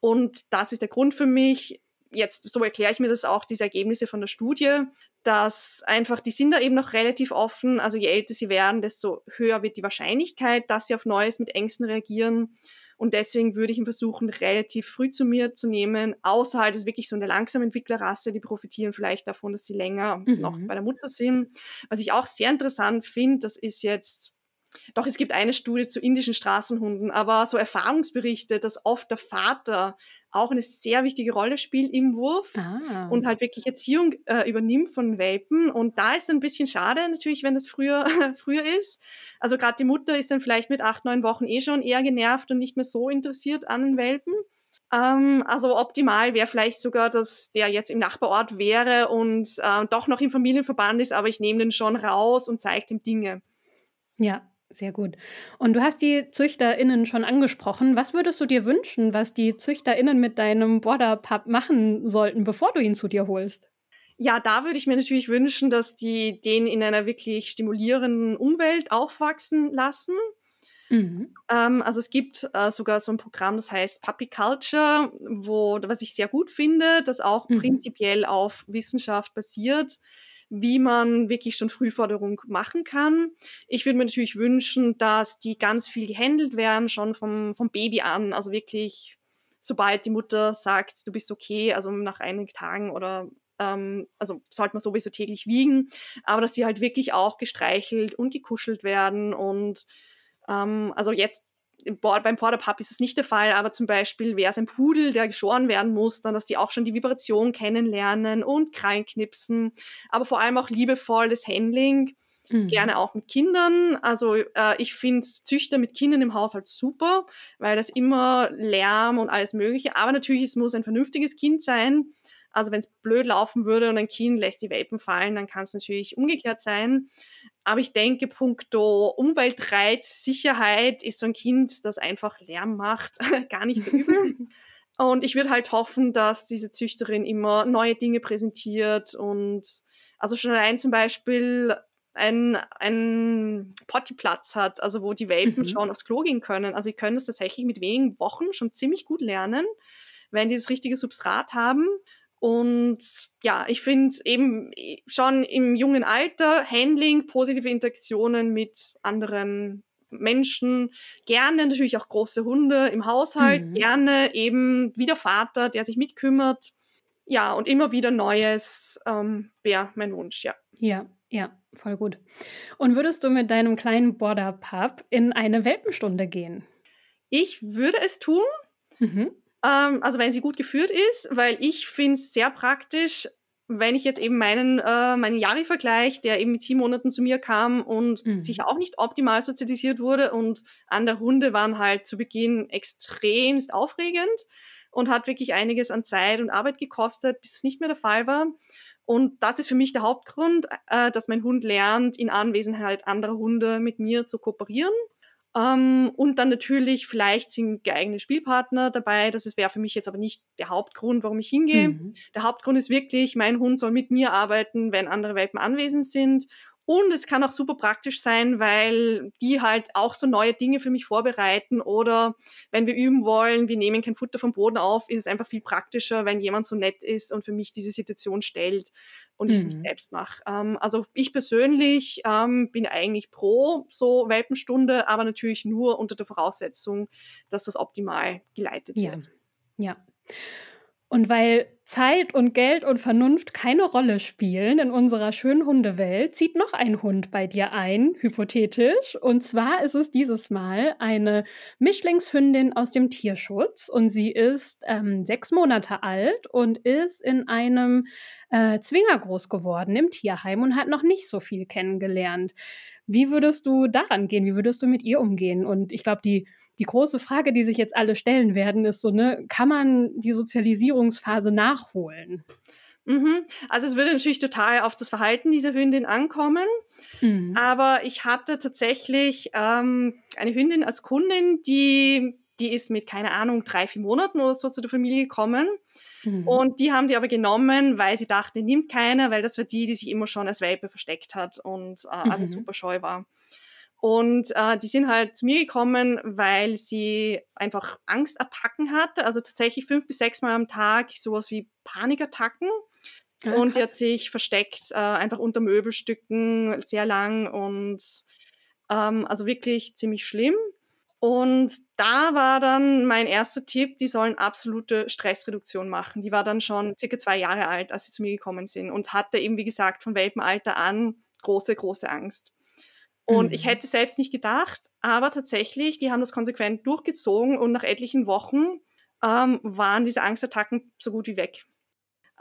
Und das ist der Grund für mich, jetzt, so erkläre ich mir das auch, diese Ergebnisse von der Studie, dass einfach, die sind da eben noch relativ offen. Also je älter sie werden, desto höher wird die Wahrscheinlichkeit, dass sie auf Neues mit Ängsten reagieren. Und deswegen würde ich ihn versuchen, relativ früh zu mir zu nehmen. Außer halt, ist wirklich so eine langsame Entwicklerrasse, die profitieren vielleicht davon, dass sie länger mhm. noch bei der Mutter sind. Was ich auch sehr interessant finde, das ist jetzt doch, es gibt eine Studie zu indischen Straßenhunden, aber so Erfahrungsberichte, dass oft der Vater auch eine sehr wichtige Rolle spielt im Wurf ah. und halt wirklich Erziehung äh, übernimmt von Welpen. Und da ist es ein bisschen schade natürlich, wenn das früher, früher ist. Also gerade die Mutter ist dann vielleicht mit acht, neun Wochen eh schon eher genervt und nicht mehr so interessiert an den Welpen. Ähm, also optimal wäre vielleicht sogar, dass der jetzt im Nachbarort wäre und äh, doch noch im Familienverband ist, aber ich nehme den schon raus und zeige ihm Dinge.
Ja, sehr gut. Und du hast die ZüchterInnen schon angesprochen. Was würdest du dir wünschen, was die ZüchterInnen mit deinem Border Pup machen sollten, bevor du ihn zu dir holst?
Ja, da würde ich mir natürlich wünschen, dass die den in einer wirklich stimulierenden Umwelt aufwachsen lassen. Mhm. Ähm, also es gibt äh, sogar so ein Programm, das heißt Puppy Culture, wo, was ich sehr gut finde, das auch mhm. prinzipiell auf Wissenschaft basiert wie man wirklich schon Frühforderung machen kann. Ich würde mir natürlich wünschen, dass die ganz viel gehandelt werden, schon vom, vom Baby an. Also wirklich, sobald die Mutter sagt, du bist okay, also nach einigen Tagen oder ähm, also sollte man sowieso täglich wiegen, aber dass sie halt wirklich auch gestreichelt und gekuschelt werden und ähm, also jetzt beim Border Pup ist es nicht der Fall, aber zum Beispiel wäre es ein Pudel, der geschoren werden muss, dann, dass die auch schon die Vibration kennenlernen und Krallen knipsen, aber vor allem auch liebevolles Handling, mhm. gerne auch mit Kindern. Also äh, ich finde Züchter mit Kindern im Haushalt super, weil das immer Lärm und alles Mögliche, aber natürlich, es muss ein vernünftiges Kind sein. Also wenn es blöd laufen würde und ein Kind lässt die Welpen fallen, dann kann es natürlich umgekehrt sein. Aber ich denke, puncto Umweltreiz, Sicherheit ist so ein Kind, das einfach Lärm macht, gar nicht so übel. Und ich würde halt hoffen, dass diese Züchterin immer neue Dinge präsentiert und also schon allein zum Beispiel ein, ein Pottyplatz hat, also wo die Welpen mhm. schon aufs Klo gehen können. Also sie können das tatsächlich mit wenigen Wochen schon ziemlich gut lernen, wenn die das richtige Substrat haben. Und ja, ich finde eben schon im jungen Alter Handling, positive Interaktionen mit anderen Menschen, gerne natürlich auch große Hunde im Haushalt, mhm. gerne eben wie der Vater, der sich mitkümmert. Ja, und immer wieder Neues ähm, wäre mein Wunsch, ja.
Ja, ja, voll gut. Und würdest du mit deinem kleinen Border Pup in eine Welpenstunde gehen?
Ich würde es tun. Mhm. Ähm, also wenn sie gut geführt ist, weil ich finde es sehr praktisch, wenn ich jetzt eben meinen, äh, meinen Jari vergleiche, der eben mit sieben Monaten zu mir kam und mhm. sich auch nicht optimal sozialisiert wurde und andere Hunde waren halt zu Beginn extremst aufregend und hat wirklich einiges an Zeit und Arbeit gekostet, bis es nicht mehr der Fall war. Und das ist für mich der Hauptgrund, äh, dass mein Hund lernt, in Anwesenheit anderer Hunde mit mir zu kooperieren ähm, und dann natürlich, vielleicht sind geeignete Spielpartner dabei. Das wäre für mich jetzt aber nicht der Hauptgrund, warum ich hingehe. Mhm. Der Hauptgrund ist wirklich, mein Hund soll mit mir arbeiten, wenn andere Welpen anwesend sind. Und es kann auch super praktisch sein, weil die halt auch so neue Dinge für mich vorbereiten. Oder wenn wir üben wollen, wir nehmen kein Futter vom Boden auf, ist es einfach viel praktischer, wenn jemand so nett ist und für mich diese Situation stellt und ich es nicht mhm. selbst mache. Ähm, also ich persönlich ähm, bin eigentlich pro so Welpenstunde, aber natürlich nur unter der Voraussetzung, dass das optimal geleitet
ja.
wird.
Ja. Und weil Zeit und Geld und Vernunft keine Rolle spielen in unserer schönen Hundewelt, zieht noch ein Hund bei dir ein, hypothetisch. Und zwar ist es dieses Mal eine Mischlingshündin aus dem Tierschutz und sie ist ähm, sechs Monate alt und ist in einem äh, Zwinger groß geworden im Tierheim und hat noch nicht so viel kennengelernt. Wie würdest du daran gehen? Wie würdest du mit ihr umgehen? Und ich glaube, die, die große Frage, die sich jetzt alle stellen werden, ist so, ne, kann man die Sozialisierungsphase nachholen?
Mhm. Also es würde natürlich total auf das Verhalten dieser Hündin ankommen. Mhm. Aber ich hatte tatsächlich ähm, eine Hündin als Kundin, die, die ist mit, keine Ahnung, drei, vier Monaten oder so zu der Familie gekommen. Mhm. Und die haben die aber genommen, weil sie dachten, die nimmt keiner, weil das war die, die sich immer schon als Welpe versteckt hat und äh, also mhm. super scheu war. Und äh, die sind halt zu mir gekommen, weil sie einfach Angstattacken hatte, also tatsächlich fünf bis sechs Mal am Tag sowas wie Panikattacken. Ah, und die hat sich versteckt, äh, einfach unter Möbelstücken, sehr lang und ähm, also wirklich ziemlich schlimm. Und da war dann mein erster Tipp, die sollen absolute Stressreduktion machen. Die war dann schon circa zwei Jahre alt, als sie zu mir gekommen sind und hatte eben, wie gesagt, von Welpenalter an große, große Angst. Und mhm. ich hätte selbst nicht gedacht, aber tatsächlich, die haben das konsequent durchgezogen und nach etlichen Wochen ähm, waren diese Angstattacken so gut wie weg.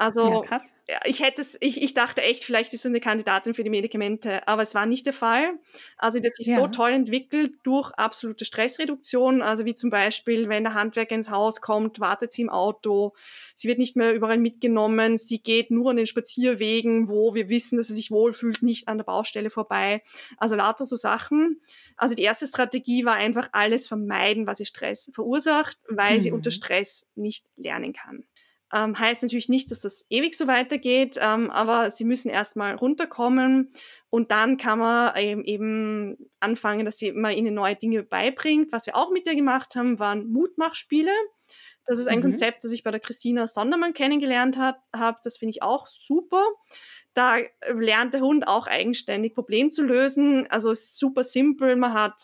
Also ja, ich hätte es, ich, ich dachte echt, vielleicht ist sie eine Kandidatin für die Medikamente, aber es war nicht der Fall. Also die hat sich ja. so toll entwickelt durch absolute Stressreduktion, also wie zum Beispiel, wenn der Handwerker ins Haus kommt, wartet sie im Auto, sie wird nicht mehr überall mitgenommen, sie geht nur an den Spazierwegen, wo wir wissen, dass sie sich wohlfühlt, nicht an der Baustelle vorbei. Also lauter so Sachen. Also die erste Strategie war einfach alles vermeiden, was ihr Stress verursacht, weil mhm. sie unter Stress nicht lernen kann. Ähm, heißt natürlich nicht, dass das ewig so weitergeht, ähm, aber sie müssen erstmal runterkommen und dann kann man eben, eben anfangen, dass sie mal ihnen neue Dinge beibringt. Was wir auch mit ihr gemacht haben, waren Mutmachspiele. Das ist ein mhm. Konzept, das ich bei der Christina Sondermann kennengelernt habe. Das finde ich auch super. Da lernt der Hund auch eigenständig Problem zu lösen. Also es ist super simpel. Man hat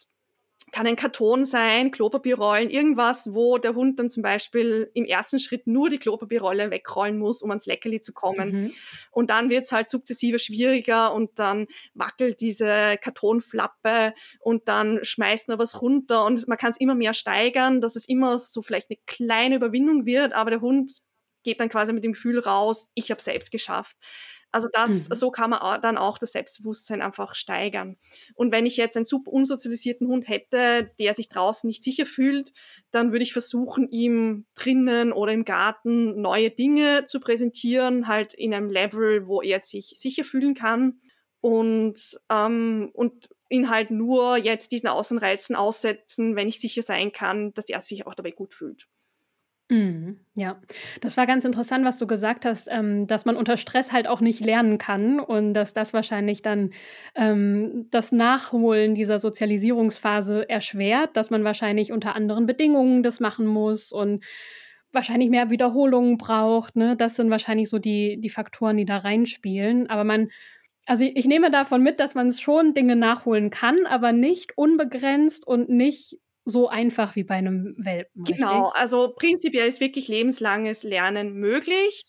kann ein Karton sein, Klopapierrollen, irgendwas, wo der Hund dann zum Beispiel im ersten Schritt nur die Klopapierrolle wegrollen muss, um ans Leckerli zu kommen. Mhm. Und dann wird es halt sukzessive schwieriger und dann wackelt diese Kartonflappe und dann schmeißt man was runter und man kann es immer mehr steigern, dass es immer so vielleicht eine kleine Überwindung wird, aber der Hund geht dann quasi mit dem Gefühl raus, ich habe selbst geschafft. Also das, mhm. so kann man dann auch das Selbstbewusstsein einfach steigern. Und wenn ich jetzt einen super unsozialisierten Hund hätte, der sich draußen nicht sicher fühlt, dann würde ich versuchen, ihm drinnen oder im Garten neue Dinge zu präsentieren, halt in einem Level, wo er sich sicher fühlen kann. Und, ähm, und ihn halt nur jetzt diesen Außenreizen aussetzen, wenn ich sicher sein kann, dass er sich auch dabei gut fühlt.
Mhm, ja, das war ganz interessant, was du gesagt hast, ähm, dass man unter Stress halt auch nicht lernen kann und dass das wahrscheinlich dann ähm, das Nachholen dieser Sozialisierungsphase erschwert, dass man wahrscheinlich unter anderen Bedingungen das machen muss und wahrscheinlich mehr Wiederholungen braucht. Ne? Das sind wahrscheinlich so die, die Faktoren, die da reinspielen. Aber man, also ich, ich nehme davon mit, dass man schon Dinge nachholen kann, aber nicht unbegrenzt und nicht so einfach wie bei einem Welpen.
Genau,
richtig?
also prinzipiell ist wirklich lebenslanges Lernen möglich.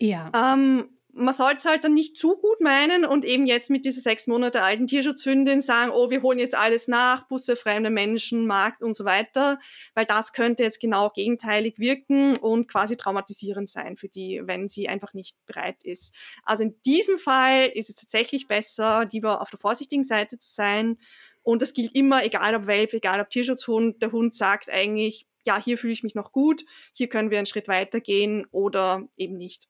Ja.
Ähm, man sollte es halt dann nicht zu gut meinen und eben jetzt mit dieser sechs Monate alten Tierschutzhündin sagen, oh, wir holen jetzt alles nach, Busse, fremde Menschen, Markt und so weiter, weil das könnte jetzt genau gegenteilig wirken und quasi traumatisierend sein für die, wenn sie einfach nicht bereit ist. Also in diesem Fall ist es tatsächlich besser, lieber auf der vorsichtigen Seite zu sein und das gilt immer, egal ob Welpe, egal ob Tierschutzhund, der Hund sagt eigentlich, ja, hier fühle ich mich noch gut, hier können wir einen Schritt weitergehen oder eben nicht.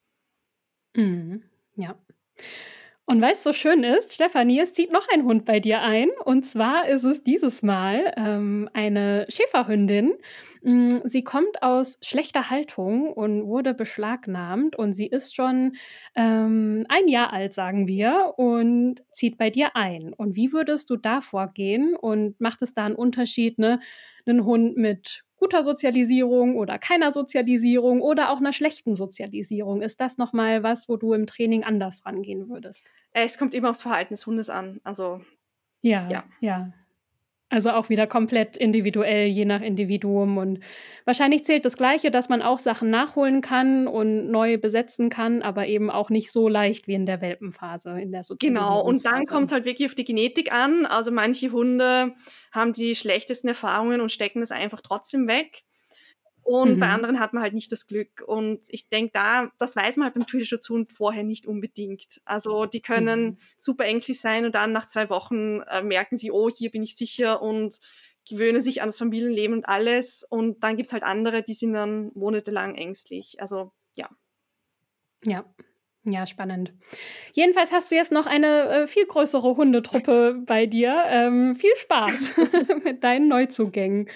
Mhm. Ja. Und weil es so schön ist, Stefanie, es zieht noch ein Hund bei dir ein. Und zwar ist es dieses Mal ähm, eine Schäferhündin. Mm, sie kommt aus schlechter Haltung und wurde beschlagnahmt. Und sie ist schon ähm, ein Jahr alt, sagen wir, und zieht bei dir ein. Und wie würdest du da vorgehen? Und macht es da einen Unterschied, ne? Einen Hund mit guter Sozialisierung oder keiner Sozialisierung oder auch einer schlechten Sozialisierung? Ist das nochmal was, wo du im Training anders rangehen würdest?
Es kommt immer aufs Verhalten des Hundes an. Also
ja, ja. ja. Also auch wieder komplett individuell, je nach Individuum. Und wahrscheinlich zählt das Gleiche, dass man auch Sachen nachholen kann und neu besetzen kann, aber eben auch nicht so leicht wie in der Welpenphase, in der
Genau, und dann kommt es halt wirklich auf die Genetik an. Also manche Hunde haben die schlechtesten Erfahrungen und stecken das einfach trotzdem weg. Und mhm. bei anderen hat man halt nicht das Glück. Und ich denke, da, das weiß man halt beim Tierschutzhund vorher nicht unbedingt. Also die können mhm. super ängstlich sein und dann nach zwei Wochen äh, merken sie, oh, hier bin ich sicher und gewöhnen sich an das Familienleben und alles. Und dann gibt's halt andere, die sind dann monatelang ängstlich. Also ja.
Ja. Ja, spannend. Jedenfalls hast du jetzt noch eine äh, viel größere Hundetruppe bei dir. Ähm, viel Spaß mit deinen Neuzugängen.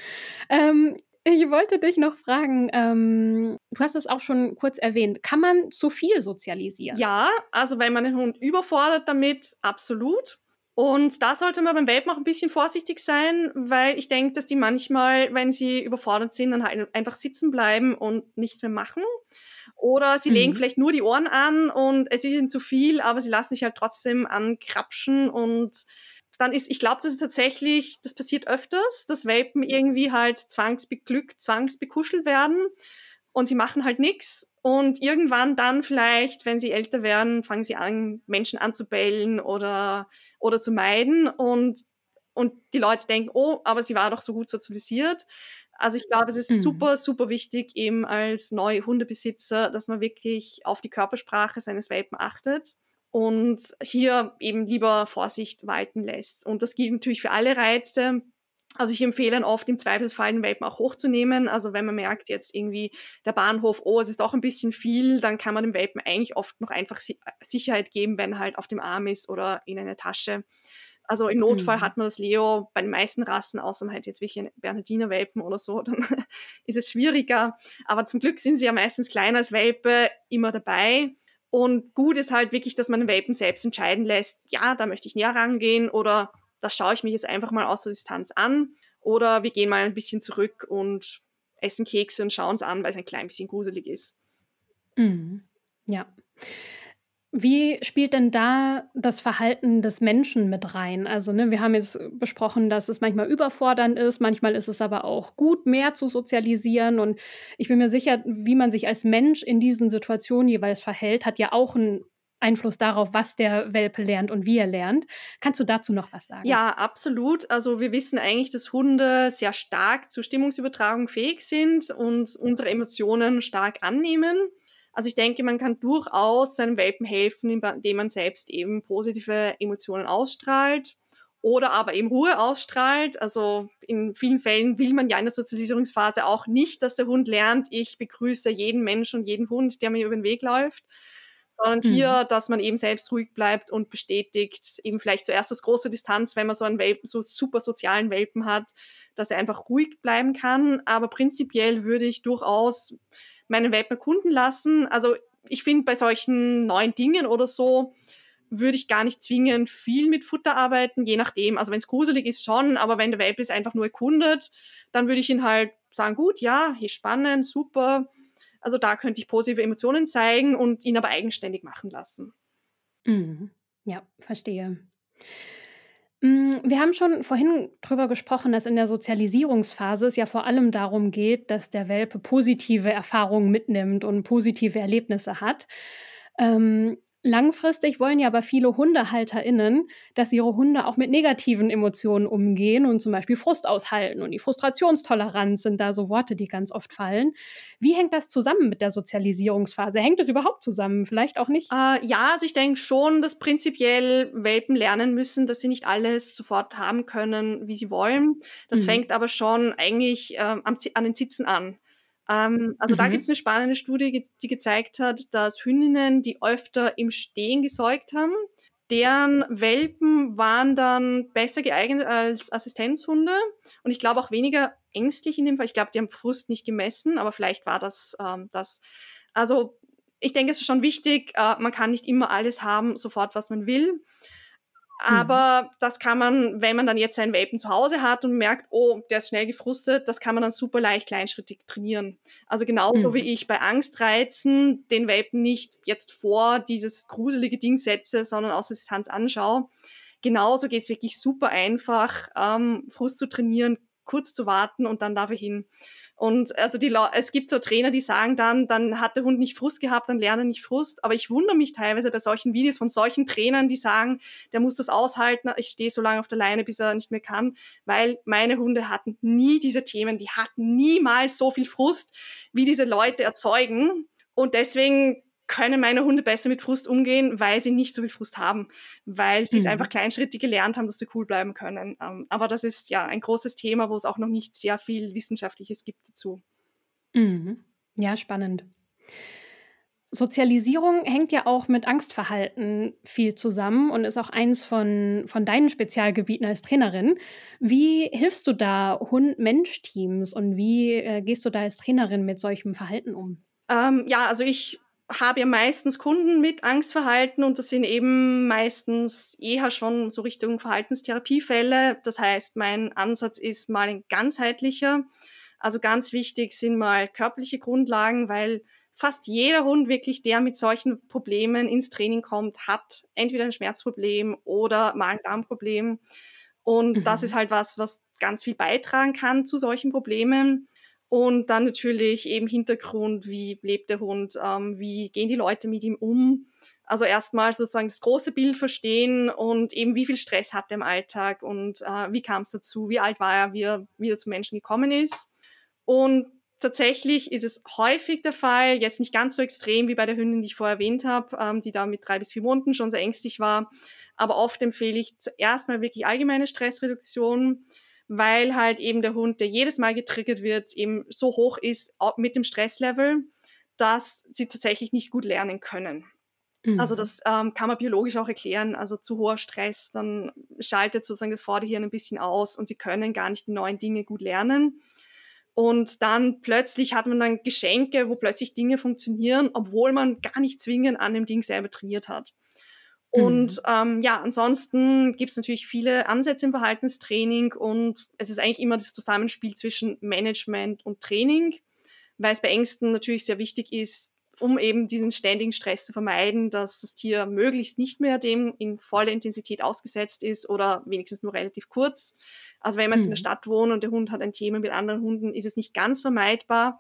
Ähm, ich wollte dich noch fragen, ähm, du hast es auch schon kurz erwähnt, kann man zu viel sozialisieren?
Ja, also wenn man den Hund überfordert damit, absolut. Und da sollte man beim Welpen auch ein bisschen vorsichtig sein, weil ich denke, dass die manchmal, wenn sie überfordert sind, dann halt einfach sitzen bleiben und nichts mehr machen. Oder sie mhm. legen vielleicht nur die Ohren an und es ist ihnen zu viel, aber sie lassen sich halt trotzdem ankrapschen und dann ist, ich glaube, das ist tatsächlich, das passiert öfters, dass Welpen irgendwie halt zwangsbeglückt, zwangsbekuschelt werden und sie machen halt nichts. Und irgendwann dann vielleicht, wenn sie älter werden, fangen sie an, Menschen anzubellen oder, oder zu meiden. Und, und die Leute denken, oh, aber sie war doch so gut sozialisiert. Also ich glaube, es ist mhm. super, super wichtig, eben als neue Hundebesitzer, dass man wirklich auf die Körpersprache seines Welpen achtet und hier eben lieber Vorsicht walten lässt. Und das gilt natürlich für alle Reize. Also ich empfehle dann oft im Zweifelsfall den Welpen auch hochzunehmen. Also wenn man merkt jetzt irgendwie der Bahnhof, oh, es ist doch ein bisschen viel, dann kann man dem Welpen eigentlich oft noch einfach Sicherheit geben, wenn er halt auf dem Arm ist oder in einer Tasche. Also im Notfall mhm. hat man das Leo bei den meisten Rassen, außer man hat jetzt einen Bernhardiner Welpen oder so, dann ist es schwieriger. Aber zum Glück sind sie ja meistens kleiner als Welpe immer dabei. Und gut ist halt wirklich, dass man den Welpen selbst entscheiden lässt, ja, da möchte ich näher rangehen oder da schaue ich mich jetzt einfach mal aus der Distanz an oder wir gehen mal ein bisschen zurück und essen Kekse und schauen es an, weil es ein klein bisschen gruselig ist.
Mhm. Ja. Wie spielt denn da das Verhalten des Menschen mit rein? Also, ne, wir haben jetzt besprochen, dass es manchmal überfordernd ist, manchmal ist es aber auch gut, mehr zu sozialisieren. Und ich bin mir sicher, wie man sich als Mensch in diesen Situationen jeweils verhält, hat ja auch einen Einfluss darauf, was der Welpe lernt und wie er lernt. Kannst du dazu noch was sagen?
Ja, absolut. Also wir wissen eigentlich, dass Hunde sehr stark zur Stimmungsübertragung fähig sind und unsere Emotionen stark annehmen. Also ich denke, man kann durchaus seinem Welpen helfen, indem man selbst eben positive Emotionen ausstrahlt oder aber eben Ruhe ausstrahlt. Also in vielen Fällen will man ja in der Sozialisierungsphase auch nicht, dass der Hund lernt, ich begrüße jeden Menschen und jeden Hund, der mir über den Weg läuft, sondern mhm. hier, dass man eben selbst ruhig bleibt und bestätigt, eben vielleicht zuerst das große Distanz, wenn man so einen Welpen, so super sozialen Welpen hat, dass er einfach ruhig bleiben kann. Aber prinzipiell würde ich durchaus meinen Web erkunden lassen. Also ich finde, bei solchen neuen Dingen oder so würde ich gar nicht zwingend viel mit Futter arbeiten, je nachdem. Also wenn es gruselig ist, schon, aber wenn der Welpe ist einfach nur erkundet, dann würde ich ihn halt sagen, gut, ja, hier spannend, super. Also da könnte ich positive Emotionen zeigen und ihn aber eigenständig machen lassen.
Mhm. Ja, verstehe. Mm, wir haben schon vorhin drüber gesprochen, dass in der Sozialisierungsphase es ja vor allem darum geht, dass der Welpe positive Erfahrungen mitnimmt und positive Erlebnisse hat. Ähm, Langfristig wollen ja aber viele HundehalterInnen, dass ihre Hunde auch mit negativen Emotionen umgehen und zum Beispiel Frust aushalten. Und die Frustrationstoleranz sind da so Worte, die ganz oft fallen. Wie hängt das zusammen mit der Sozialisierungsphase? Hängt es überhaupt zusammen? Vielleicht auch nicht?
Äh, ja, also ich denke schon, dass prinzipiell Welpen lernen müssen, dass sie nicht alles sofort haben können, wie sie wollen. Das mhm. fängt aber schon eigentlich äh, am, an den Sitzen an. Ähm, also mhm. da gibt es eine spannende Studie, die gezeigt hat, dass Hündinnen, die öfter im Stehen gesäugt haben, deren Welpen waren dann besser geeignet als Assistenzhunde und ich glaube auch weniger ängstlich in dem Fall. Ich glaube, die haben Frust nicht gemessen, aber vielleicht war das ähm, das. Also ich denke, es ist schon wichtig, äh, man kann nicht immer alles haben, sofort, was man will. Mhm. Aber mhm. das kann man, wenn man dann jetzt seinen Welpen zu Hause hat und merkt, oh, der ist schnell gefrustet, das kann man dann super leicht kleinschrittig trainieren. Also genauso mhm. wie ich bei Angstreizen den Welpen nicht jetzt vor dieses gruselige Ding setze, sondern aus der Distanz anschaue, genauso geht es wirklich super einfach, ähm, Frust zu trainieren, kurz zu warten und dann darf er hin. Und also die es gibt so Trainer, die sagen dann, dann hat der Hund nicht Frust gehabt, dann lerne nicht Frust. Aber ich wundere mich teilweise bei solchen Videos von solchen Trainern, die sagen, der muss das aushalten, ich stehe so lange auf der Leine, bis er nicht mehr kann, weil meine Hunde hatten nie diese Themen, die hatten niemals so viel Frust, wie diese Leute erzeugen. Und deswegen können meine Hunde besser mit Frust umgehen, weil sie nicht so viel Frust haben, weil sie mhm. es einfach kleinschrittig gelernt haben, dass sie cool bleiben können. Ähm, aber das ist ja ein großes Thema, wo es auch noch nicht sehr viel Wissenschaftliches gibt dazu.
Mhm. Ja, spannend. Sozialisierung hängt ja auch mit Angstverhalten viel zusammen und ist auch eins von, von deinen Spezialgebieten als Trainerin. Wie hilfst du da Hund-Mensch-Teams und wie äh, gehst du da als Trainerin mit solchem Verhalten um?
Ähm, ja, also ich habe ja meistens Kunden mit Angstverhalten und das sind eben meistens eher schon so Richtung Verhaltenstherapiefälle. Das heißt, mein Ansatz ist mal ein ganzheitlicher. Also ganz wichtig sind mal körperliche Grundlagen, weil fast jeder Hund wirklich, der mit solchen Problemen ins Training kommt, hat entweder ein Schmerzproblem oder Magen-Darm-Problem. Und mhm. das ist halt was, was ganz viel beitragen kann zu solchen Problemen. Und dann natürlich eben Hintergrund, wie lebt der Hund, ähm, wie gehen die Leute mit ihm um. Also erstmal sozusagen das große Bild verstehen und eben wie viel Stress hat er im Alltag und äh, wie kam es dazu, wie alt war er, wie er wieder zum Menschen gekommen ist. Und tatsächlich ist es häufig der Fall, jetzt nicht ganz so extrem wie bei der Hündin, die ich vorher erwähnt habe, ähm, die da mit drei bis vier Monaten schon sehr ängstlich war. Aber oft empfehle ich zuerst mal wirklich allgemeine Stressreduktion weil halt eben der Hund, der jedes Mal getriggert wird, eben so hoch ist mit dem Stresslevel, dass sie tatsächlich nicht gut lernen können. Mhm. Also das ähm, kann man biologisch auch erklären. Also zu hoher Stress, dann schaltet sozusagen das Vorderhirn ein bisschen aus und sie können gar nicht die neuen Dinge gut lernen. Und dann plötzlich hat man dann Geschenke, wo plötzlich Dinge funktionieren, obwohl man gar nicht zwingend an dem Ding selber trainiert hat. Und mhm. ähm, ja, ansonsten gibt es natürlich viele Ansätze im Verhaltenstraining und es ist eigentlich immer das Zusammenspiel zwischen Management und Training, weil es bei Ängsten natürlich sehr wichtig ist, um eben diesen ständigen Stress zu vermeiden, dass das Tier möglichst nicht mehr dem in voller Intensität ausgesetzt ist oder wenigstens nur relativ kurz. Also wenn man jetzt mhm. in der mhm. Stadt wohnt und der Hund hat ein Thema mit anderen Hunden, ist es nicht ganz vermeidbar.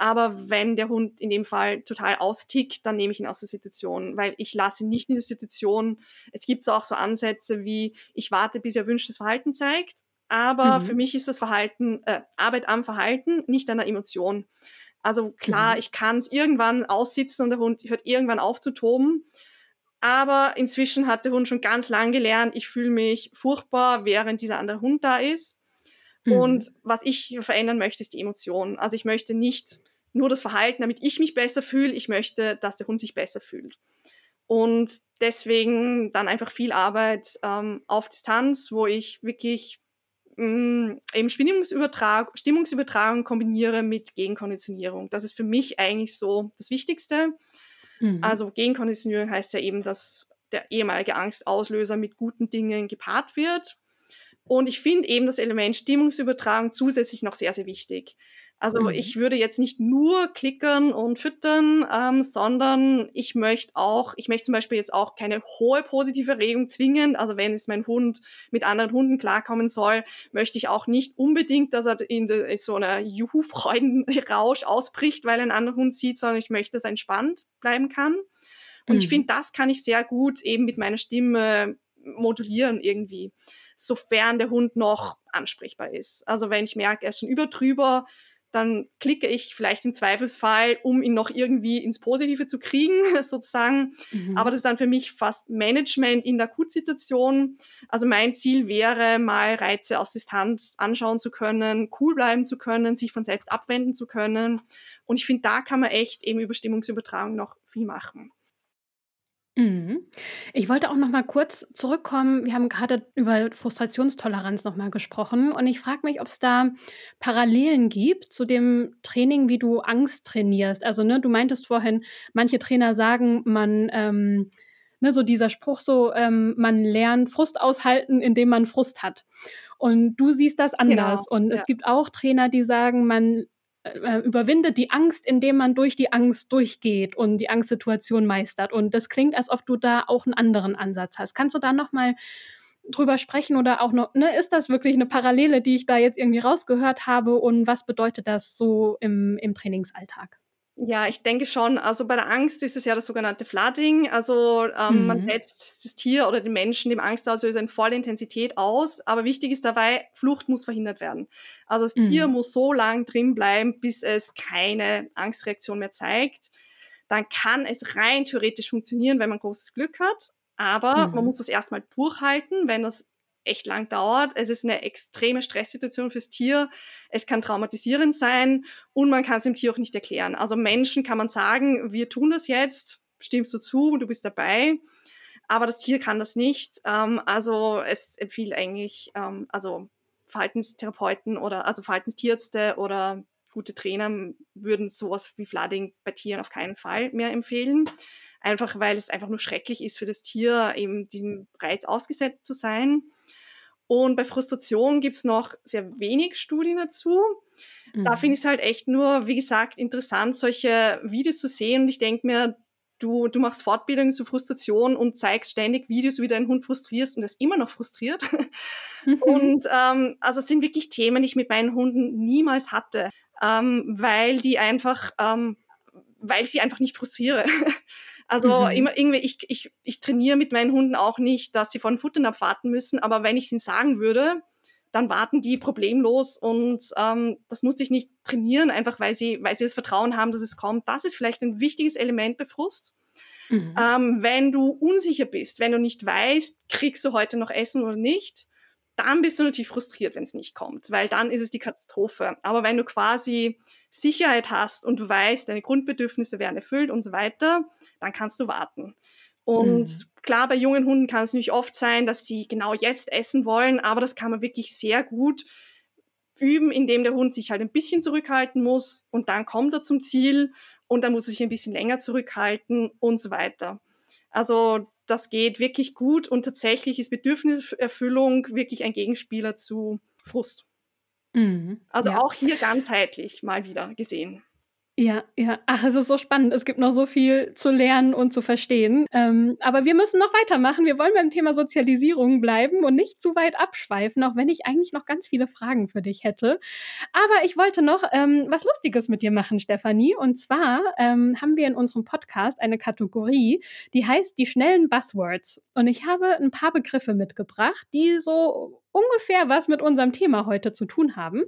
Aber wenn der Hund in dem Fall total austickt, dann nehme ich ihn aus der Situation, weil ich lasse ihn nicht in der Situation. Es gibt so auch so Ansätze wie, ich warte, bis er wünschtes Verhalten zeigt. Aber mhm. für mich ist das Verhalten, äh, Arbeit am Verhalten, nicht an der Emotion. Also klar, mhm. ich kann es irgendwann aussitzen und der Hund hört irgendwann auf zu toben. Aber inzwischen hat der Hund schon ganz lang gelernt, ich fühle mich furchtbar, während dieser andere Hund da ist. Mhm. Und was ich verändern möchte, ist die Emotion. Also ich möchte nicht nur das Verhalten, damit ich mich besser fühle. Ich möchte, dass der Hund sich besser fühlt. Und deswegen dann einfach viel Arbeit ähm, auf Distanz, wo ich wirklich mh, mm, eben Stimmungsübertrag Stimmungsübertragung kombiniere mit Gegenkonditionierung. Das ist für mich eigentlich so das Wichtigste. Mhm. Also Gegenkonditionierung heißt ja eben, dass der ehemalige Angstauslöser mit guten Dingen gepaart wird. Und ich finde eben das Element Stimmungsübertragung zusätzlich noch sehr, sehr wichtig. Also mhm. ich würde jetzt nicht nur klickern und füttern, ähm, sondern ich möchte auch, ich möchte zum Beispiel jetzt auch keine hohe positive Erregung zwingen. Also wenn es mein Hund mit anderen Hunden klarkommen soll, möchte ich auch nicht unbedingt, dass er in, de, in so einer Juhu-Freudenrausch ausbricht, weil ein anderer Hund sieht, sondern ich möchte, dass er entspannt bleiben kann. Und mhm. ich finde, das kann ich sehr gut eben mit meiner Stimme modulieren irgendwie, sofern der Hund noch ansprechbar ist. Also wenn ich merke, er ist schon übertrüber, dann klicke ich vielleicht im Zweifelsfall, um ihn noch irgendwie ins Positive zu kriegen, sozusagen. Mhm. Aber das ist dann für mich fast Management in der Akutsituation. Also mein Ziel wäre, mal Reize aus Distanz anschauen zu können, cool bleiben zu können, sich von selbst abwenden zu können. Und ich finde, da kann man echt eben über Stimmungsübertragung noch viel machen.
Mhm. Ich wollte auch noch mal kurz zurückkommen. Wir haben gerade über Frustrationstoleranz noch mal gesprochen und ich frage mich, ob es da Parallelen gibt zu dem Training, wie du Angst trainierst. Also ne, du meintest vorhin, manche Trainer sagen, man ähm, ne, so dieser Spruch so, ähm, man lernt Frust aushalten, indem man Frust hat. Und du siehst das anders. Genau, und ja. es gibt auch Trainer, die sagen, man überwindet die Angst, indem man durch die Angst durchgeht und die Angstsituation meistert. Und das klingt, als ob du da auch einen anderen Ansatz hast. Kannst du da noch mal drüber sprechen oder auch noch, ne, ist das wirklich eine Parallele, die ich da jetzt irgendwie rausgehört habe und was bedeutet das so im, im Trainingsalltag?
Ja, ich denke schon. Also bei der Angst ist es ja das sogenannte Flooding. Also ähm, mhm. man setzt das Tier oder den Menschen dem Angstauslöser in voller Intensität aus. Aber wichtig ist dabei, Flucht muss verhindert werden. Also das mhm. Tier muss so lang drin bleiben, bis es keine Angstreaktion mehr zeigt. Dann kann es rein theoretisch funktionieren, wenn man großes Glück hat. Aber mhm. man muss das erstmal durchhalten. Wenn das echt lang dauert. Es ist eine extreme Stresssituation fürs Tier. Es kann traumatisierend sein und man kann es dem Tier auch nicht erklären. Also Menschen kann man sagen, wir tun das jetzt, stimmst du zu, du bist dabei. Aber das Tier kann das nicht. Ähm, also es empfiehlt eigentlich, ähm, also Verhaltenstherapeuten oder also Verhaltenstierärzte oder gute Trainer würden sowas wie Flooding bei Tieren auf keinen Fall mehr empfehlen. Einfach weil es einfach nur schrecklich ist für das Tier, eben diesem Reiz ausgesetzt zu sein. Und bei Frustration gibt's noch sehr wenig Studien dazu. Mhm. Da finde ich es halt echt nur, wie gesagt, interessant, solche Videos zu sehen. Und ich denke mir, du, du machst Fortbildungen zu Frustration und zeigst ständig Videos, wie deinen Hund frustrierst und das immer noch frustriert. Und ähm, also es sind wirklich Themen, die ich mit meinen Hunden niemals hatte, ähm, weil die einfach, ähm, weil ich sie einfach nicht frustriere. Also mhm. immer irgendwie, ich, ich, ich trainiere mit meinen Hunden auch nicht, dass sie von Futtern abwarten müssen, aber wenn ich es ihnen sagen würde, dann warten die problemlos und ähm, das muss ich nicht trainieren, einfach weil sie, weil sie das Vertrauen haben, dass es kommt. Das ist vielleicht ein wichtiges Element bei Frust. Mhm. Ähm, wenn du unsicher bist, wenn du nicht weißt, kriegst du heute noch Essen oder nicht, dann bist du natürlich frustriert, wenn es nicht kommt, weil dann ist es die Katastrophe. Aber wenn du quasi Sicherheit hast und du weißt, deine Grundbedürfnisse werden erfüllt und so weiter, dann kannst du warten. Und mhm. klar, bei jungen Hunden kann es natürlich oft sein, dass sie genau jetzt essen wollen, aber das kann man wirklich sehr gut üben, indem der Hund sich halt ein bisschen zurückhalten muss und dann kommt er zum Ziel und dann muss er sich ein bisschen länger zurückhalten und so weiter. Also das geht wirklich gut und tatsächlich ist Bedürfniserfüllung wirklich ein Gegenspieler zu Frust. Mhm, also ja. auch hier ganzheitlich mal wieder gesehen.
Ja, ja. Ach, es ist so spannend. Es gibt noch so viel zu lernen und zu verstehen. Ähm, aber wir müssen noch weitermachen. Wir wollen beim Thema Sozialisierung bleiben und nicht zu weit abschweifen, auch wenn ich eigentlich noch ganz viele Fragen für dich hätte. Aber ich wollte noch ähm, was Lustiges mit dir machen, Stefanie. Und zwar ähm, haben wir in unserem Podcast eine Kategorie, die heißt die schnellen Buzzwords. Und ich habe ein paar Begriffe mitgebracht, die so ungefähr was mit unserem Thema heute zu tun haben.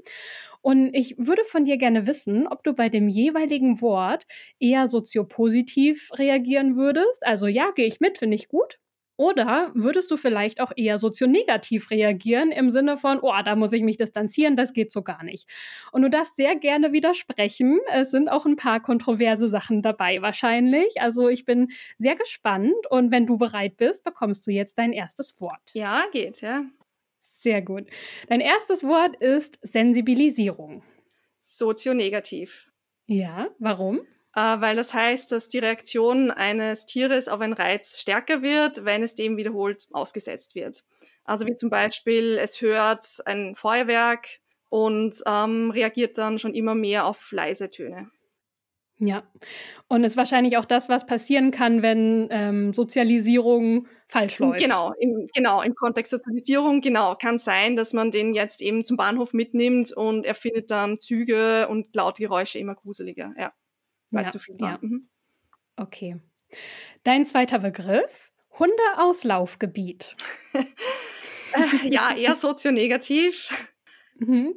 Und ich würde von dir gerne wissen, ob du bei dem jeweiligen Wort eher soziopositiv reagieren würdest. Also ja, gehe ich mit, finde ich gut. Oder würdest du vielleicht auch eher sozionegativ reagieren im Sinne von, oh, da muss ich mich distanzieren, das geht so gar nicht. Und du darfst sehr gerne widersprechen. Es sind auch ein paar kontroverse Sachen dabei wahrscheinlich. Also ich bin sehr gespannt und wenn du bereit bist, bekommst du jetzt dein erstes Wort.
Ja, geht, ja.
Sehr gut. Dein erstes Wort ist Sensibilisierung.
Sozionegativ.
Ja, warum?
Äh, weil das heißt, dass die Reaktion eines Tieres auf einen Reiz stärker wird, wenn es dem wiederholt ausgesetzt wird. Also wie zum Beispiel, es hört ein Feuerwerk und ähm, reagiert dann schon immer mehr auf leise Töne.
Ja, und ist wahrscheinlich auch das, was passieren kann, wenn ähm, Sozialisierung falsch läuft.
Genau, im, genau, im Kontext Sozialisierung, genau, kann sein, dass man den jetzt eben zum Bahnhof mitnimmt und er findet dann Züge und laute Geräusche immer gruseliger. Ja, weißt ja, du viel
ja. Mhm. Okay. Dein zweiter Begriff, Hundeauslaufgebiet.
ja, eher sozionegativ. Mhm.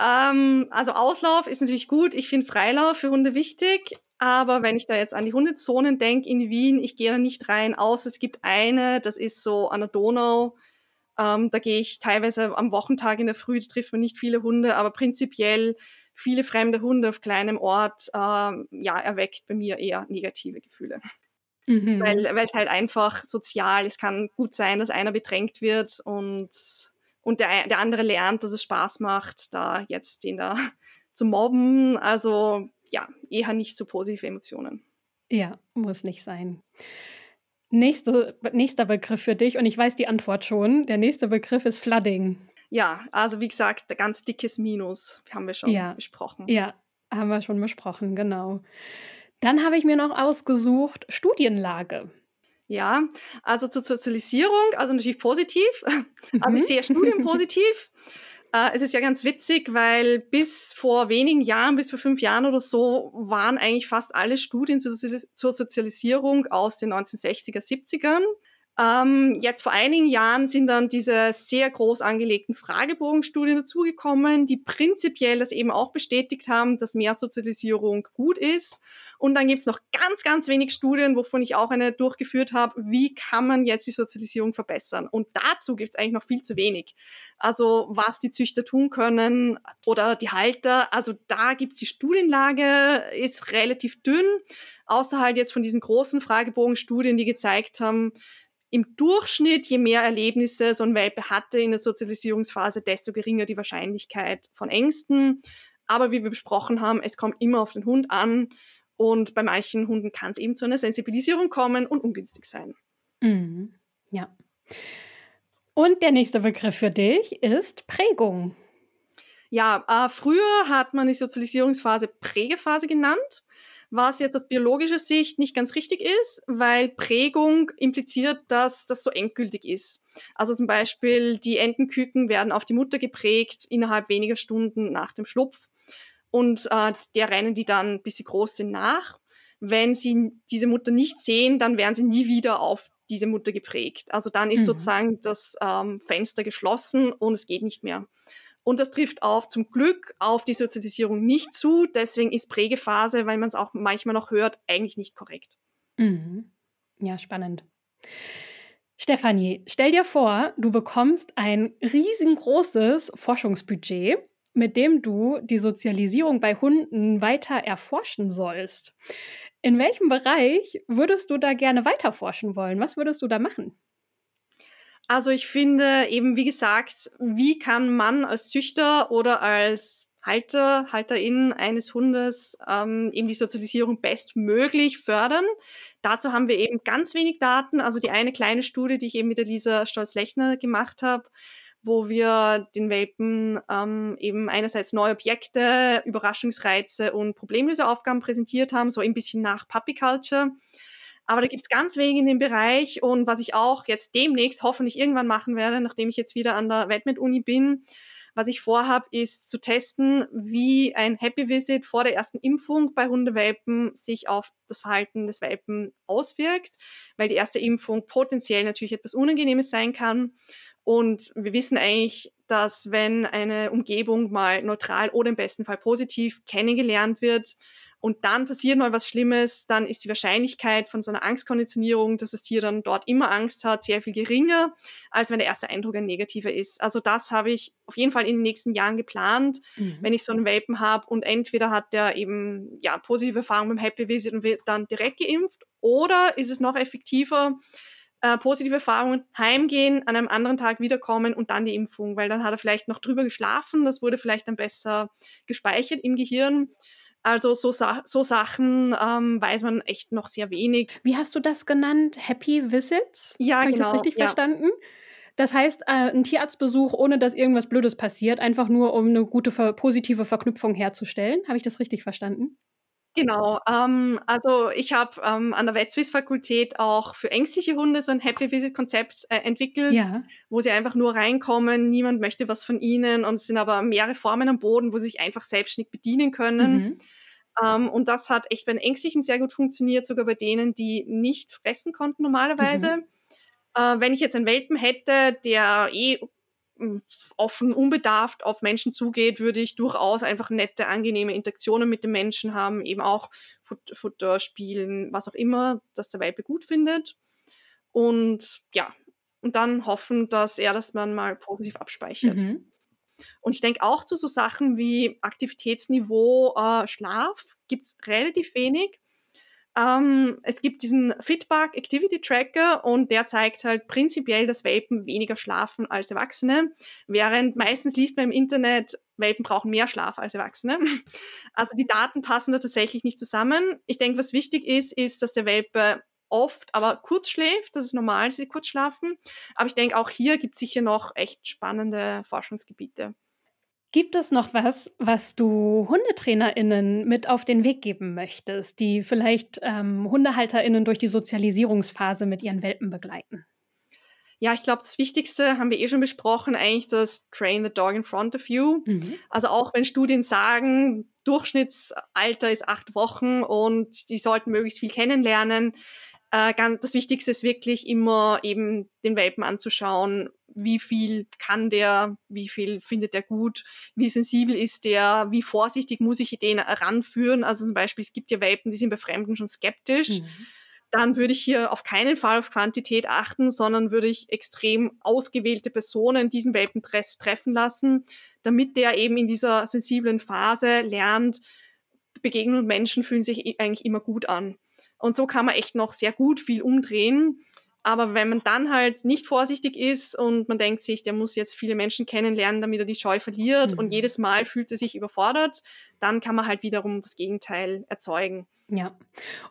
Ähm, also Auslauf ist natürlich gut. Ich finde Freilauf für Hunde wichtig. Aber wenn ich da jetzt an die Hundezonen denke in Wien, ich gehe da nicht rein, außer es gibt eine, das ist so an der Donau. Ähm, da gehe ich teilweise am Wochentag in der Früh, da trifft man nicht viele Hunde, aber prinzipiell viele fremde Hunde auf kleinem Ort, ähm, ja, erweckt bei mir eher negative Gefühle. Mhm. Weil, weil es halt einfach sozial, es kann gut sein, dass einer bedrängt wird und und der, der andere lernt, dass es Spaß macht, da jetzt den da zu mobben. Also ja, eher nicht so positive Emotionen.
Ja, muss nicht sein. Nächste, nächster Begriff für dich, und ich weiß die Antwort schon. Der nächste Begriff ist Flooding.
Ja, also wie gesagt, ganz dickes Minus haben wir schon ja. besprochen.
Ja, haben wir schon besprochen, genau. Dann habe ich mir noch ausgesucht Studienlage.
Ja, also zur Sozialisierung, also natürlich positiv. Also ich mhm. sehe Studien positiv. Äh, es ist ja ganz witzig, weil bis vor wenigen Jahren, bis vor fünf Jahren oder so, waren eigentlich fast alle Studien zur Sozialisierung aus den 1960er, 70ern. Ähm, jetzt vor einigen Jahren sind dann diese sehr groß angelegten Fragebogenstudien dazugekommen, die prinzipiell das eben auch bestätigt haben, dass mehr Sozialisierung gut ist. Und dann gibt's noch ganz, ganz wenig Studien, wovon ich auch eine durchgeführt habe, wie kann man jetzt die Sozialisierung verbessern. Und dazu gibt's eigentlich noch viel zu wenig. Also was die Züchter tun können oder die Halter, also da gibt's die Studienlage, ist relativ dünn, außer halt jetzt von diesen großen Fragebogenstudien, die gezeigt haben, im Durchschnitt, je mehr Erlebnisse so ein Welpe hatte in der Sozialisierungsphase, desto geringer die Wahrscheinlichkeit von Ängsten. Aber wie wir besprochen haben, es kommt immer auf den Hund an und bei manchen Hunden kann es eben zu einer Sensibilisierung kommen und ungünstig sein.
Mhm. Ja. Und der nächste Begriff für dich ist Prägung.
Ja, äh, früher hat man die Sozialisierungsphase Prägephase genannt was jetzt aus biologischer Sicht nicht ganz richtig ist, weil Prägung impliziert, dass das so endgültig ist. Also zum Beispiel die Entenküken werden auf die Mutter geprägt innerhalb weniger Stunden nach dem Schlupf und äh, der rennen die dann, bis sie groß sind, nach. Wenn sie diese Mutter nicht sehen, dann werden sie nie wieder auf diese Mutter geprägt. Also dann ist mhm. sozusagen das ähm, Fenster geschlossen und es geht nicht mehr. Und das trifft auch zum Glück auf die Sozialisierung nicht zu. Deswegen ist Prägephase, weil man es auch manchmal noch hört, eigentlich nicht korrekt.
Mhm. Ja, spannend. Stefanie, stell dir vor, du bekommst ein riesengroßes Forschungsbudget, mit dem du die Sozialisierung bei Hunden weiter erforschen sollst. In welchem Bereich würdest du da gerne weiter forschen wollen? Was würdest du da machen?
Also ich finde eben, wie gesagt, wie kann man als Züchter oder als Halter, Halterin eines Hundes ähm, eben die Sozialisierung bestmöglich fördern. Dazu haben wir eben ganz wenig Daten. Also die eine kleine Studie, die ich eben mit der Lisa Stolz-Lechner gemacht habe, wo wir den Welpen ähm, eben einerseits neue Objekte, Überraschungsreize und Problemlöseaufgaben präsentiert haben, so ein bisschen nach Puppy Culture. Aber da gibt's ganz wenig in dem Bereich und was ich auch jetzt demnächst hoffentlich irgendwann machen werde, nachdem ich jetzt wieder an der Wetmed-Uni bin, was ich vorhabe, ist zu testen, wie ein Happy Visit vor der ersten Impfung bei Hundewelpen sich auf das Verhalten des Welpen auswirkt, weil die erste Impfung potenziell natürlich etwas Unangenehmes sein kann. Und wir wissen eigentlich, dass wenn eine Umgebung mal neutral oder im besten Fall positiv kennengelernt wird, und dann passiert mal was Schlimmes, dann ist die Wahrscheinlichkeit von so einer Angstkonditionierung, dass das Tier dann dort immer Angst hat, sehr viel geringer, als wenn der erste Eindruck ein negativer ist. Also das habe ich auf jeden Fall in den nächsten Jahren geplant, mhm. wenn ich so einen Welpen habe und entweder hat der eben ja positive Erfahrungen beim Happy Visit und wird dann direkt geimpft oder ist es noch effektiver, äh, positive Erfahrungen, heimgehen, an einem anderen Tag wiederkommen und dann die Impfung, weil dann hat er vielleicht noch drüber geschlafen, das wurde vielleicht dann besser gespeichert im Gehirn. Also so, so Sachen ähm, weiß man echt noch sehr wenig.
Wie hast du das genannt? Happy Visits?
Ja,
Habe
genau.
ich das richtig
ja.
verstanden? Das heißt, äh, ein Tierarztbesuch, ohne dass irgendwas Blödes passiert, einfach nur, um eine gute, positive Verknüpfung herzustellen. Habe ich das richtig verstanden?
Genau, ähm, also ich habe ähm, an der Wetzwies-Fakultät auch für ängstliche Hunde so ein Happy Visit-Konzept äh, entwickelt, ja. wo sie einfach nur reinkommen, niemand möchte was von ihnen und es sind aber mehrere Formen am Boden, wo sie sich einfach selbstständig bedienen können. Mhm. Ähm, und das hat echt bei den Ängstlichen sehr gut funktioniert, sogar bei denen, die nicht fressen konnten normalerweise. Mhm. Äh, wenn ich jetzt einen Welpen hätte, der eh offen, unbedarft auf Menschen zugeht, würde ich durchaus einfach nette, angenehme Interaktionen mit den Menschen haben, eben auch Futter, spielen, was auch immer, dass der Welpe gut findet. Und ja, und dann hoffen, dass er das man mal positiv abspeichert. Mhm. Und ich denke auch zu so Sachen wie Aktivitätsniveau, äh, Schlaf gibt's relativ wenig. Ähm, es gibt diesen Fitbug Activity Tracker und der zeigt halt prinzipiell, dass Welpen weniger schlafen als Erwachsene, während meistens liest man im Internet, Welpen brauchen mehr Schlaf als Erwachsene. Also die Daten passen da tatsächlich nicht zusammen. Ich denke, was wichtig ist, ist, dass der Welpe oft, aber kurz schläft. Das ist normal, dass sie kurz schlafen. Aber ich denke, auch hier gibt es sicher noch echt spannende Forschungsgebiete.
Gibt es noch was, was du HundetrainerInnen mit auf den Weg geben möchtest, die vielleicht ähm, HundehalterInnen durch die Sozialisierungsphase mit ihren Welpen begleiten?
Ja, ich glaube, das Wichtigste haben wir eh schon besprochen, eigentlich das Train the Dog in front of you. Mhm. Also auch wenn Studien sagen, Durchschnittsalter ist acht Wochen und die sollten möglichst viel kennenlernen. Äh, ganz, das Wichtigste ist wirklich immer eben den Welpen anzuschauen, wie viel kann der, wie viel findet er gut, wie sensibel ist der, wie vorsichtig muss ich den ranführen. Also zum Beispiel, es gibt ja Welpen, die sind bei Fremden schon skeptisch. Mhm dann würde ich hier auf keinen Fall auf Quantität achten, sondern würde ich extrem ausgewählte Personen diesen Welpen treffen lassen, damit der eben in dieser sensiblen Phase lernt, Begegnungen mit Menschen fühlen sich eigentlich immer gut an. Und so kann man echt noch sehr gut viel umdrehen. Aber wenn man dann halt nicht vorsichtig ist und man denkt sich, der muss jetzt viele Menschen kennenlernen, damit er die Scheu verliert mhm. und jedes Mal fühlt er sich überfordert, dann kann man halt wiederum das Gegenteil erzeugen.
Ja.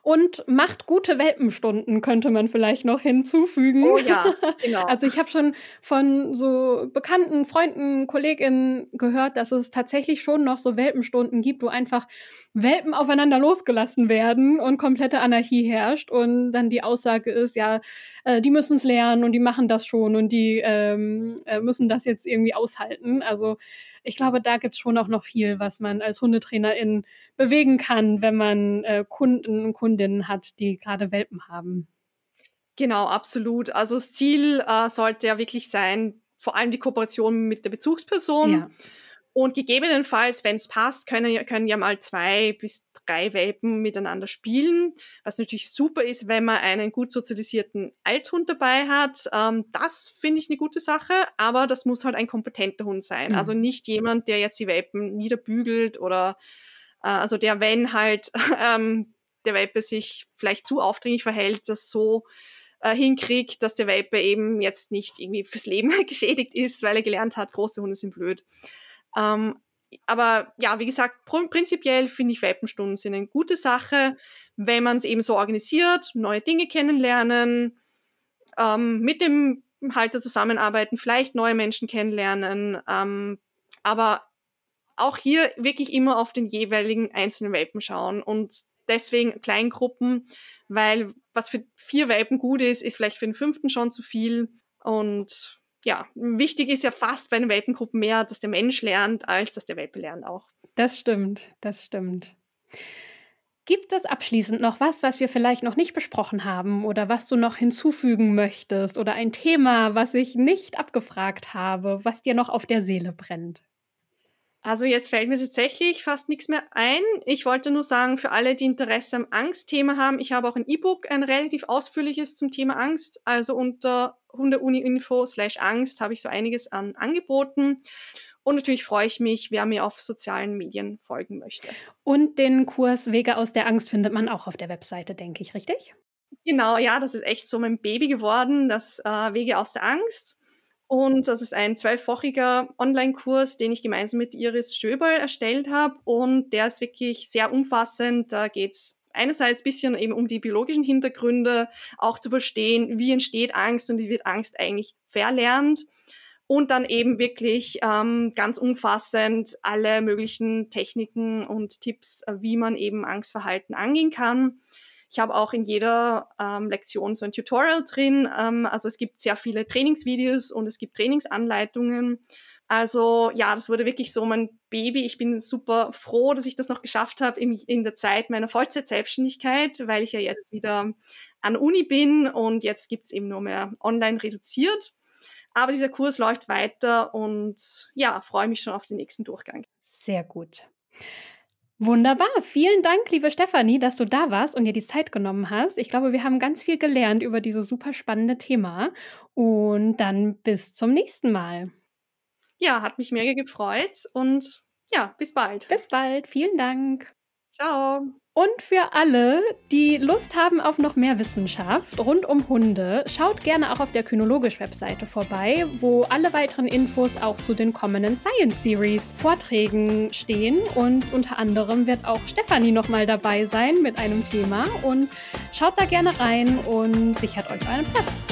Und macht gute Welpenstunden, könnte man vielleicht noch hinzufügen.
Oh ja, genau.
Also ich habe schon von so bekannten Freunden, Kolleginnen gehört, dass es tatsächlich schon noch so Welpenstunden gibt, wo einfach Welpen aufeinander losgelassen werden und komplette Anarchie herrscht. Und dann die Aussage ist, ja, äh, die müssen es lernen und die machen das schon und die ähm, äh, müssen das jetzt irgendwie aushalten. Also ich glaube, da gibt es schon auch noch viel, was man als Hundetrainerin bewegen kann, wenn man äh, Kunden und Kundinnen hat, die gerade Welpen haben.
Genau, absolut. Also das Ziel äh, sollte ja wirklich sein, vor allem die Kooperation mit der Bezugsperson. Ja. Und gegebenenfalls, wenn es passt, können, können ja mal zwei bis drei Welpen miteinander spielen. Was natürlich super ist, wenn man einen gut sozialisierten Althund dabei hat. Ähm, das finde ich eine gute Sache, aber das muss halt ein kompetenter Hund sein. Mhm. Also nicht jemand, der jetzt die Welpen niederbügelt oder äh, also der, wenn halt ähm, der Welpe sich vielleicht zu aufdringlich verhält, das so äh, hinkriegt, dass der Welpe eben jetzt nicht irgendwie fürs Leben geschädigt ist, weil er gelernt hat, große Hunde sind blöd. Ähm, aber ja, wie gesagt, prinzipiell finde ich Welpenstunden sind eine gute Sache, wenn man es eben so organisiert, neue Dinge kennenlernen, ähm, mit dem Halter zusammenarbeiten, vielleicht neue Menschen kennenlernen, ähm, aber auch hier wirklich immer auf den jeweiligen einzelnen Welpen schauen und deswegen Kleingruppen, weil was für vier Welpen gut ist, ist vielleicht für den fünften schon zu viel und ja, wichtig ist ja fast bei den Welpengruppen mehr, dass der Mensch lernt, als dass der Welpe lernt auch.
Das stimmt, das stimmt. Gibt es abschließend noch was, was wir vielleicht noch nicht besprochen haben oder was du noch hinzufügen möchtest oder ein Thema, was ich nicht abgefragt habe, was dir noch auf der Seele brennt?
Also jetzt fällt mir tatsächlich fast nichts mehr ein. Ich wollte nur sagen, für alle, die Interesse am Angstthema haben, ich habe auch ein E-Book, ein relativ ausführliches zum Thema Angst. Also unter Hundeuni-Info slash Angst habe ich so einiges an Angeboten. Und natürlich freue ich mich, wer mir auf sozialen Medien folgen möchte.
Und den Kurs Wege aus der Angst findet man auch auf der Webseite, denke ich, richtig?
Genau, ja, das ist echt so mein Baby geworden, das äh, Wege aus der Angst. Und das ist ein zwölfwochiger Online-Kurs, den ich gemeinsam mit Iris Stöberl erstellt habe. Und der ist wirklich sehr umfassend. Da geht's einerseits bisschen eben um die biologischen Hintergründe, auch zu verstehen, wie entsteht Angst und wie wird Angst eigentlich verlernt. Und dann eben wirklich ähm, ganz umfassend alle möglichen Techniken und Tipps, äh, wie man eben Angstverhalten angehen kann. Ich habe auch in jeder ähm, Lektion so ein Tutorial drin. Ähm, also es gibt sehr viele Trainingsvideos und es gibt Trainingsanleitungen. Also ja, das wurde wirklich so mein Baby. Ich bin super froh, dass ich das noch geschafft habe in, in der Zeit meiner Vollzeit-Selbstständigkeit, weil ich ja jetzt wieder an Uni bin und jetzt gibt's eben nur mehr online reduziert. Aber dieser Kurs läuft weiter und ja, freue mich schon auf den nächsten Durchgang.
Sehr gut. Wunderbar. Vielen Dank, liebe Stefanie, dass du da warst und dir die Zeit genommen hast. Ich glaube, wir haben ganz viel gelernt über dieses super spannende Thema. Und dann bis zum nächsten Mal.
Ja, hat mich mega gefreut und ja, bis bald.
Bis bald. Vielen Dank.
Ciao.
Und für alle, die Lust haben auf noch mehr Wissenschaft rund um Hunde, schaut gerne auch auf der Kynologisch-Webseite vorbei, wo alle weiteren Infos auch zu den kommenden Science Series Vorträgen stehen. Und unter anderem wird auch Stefanie nochmal dabei sein mit einem Thema. Und schaut da gerne rein und sichert euch euren Platz.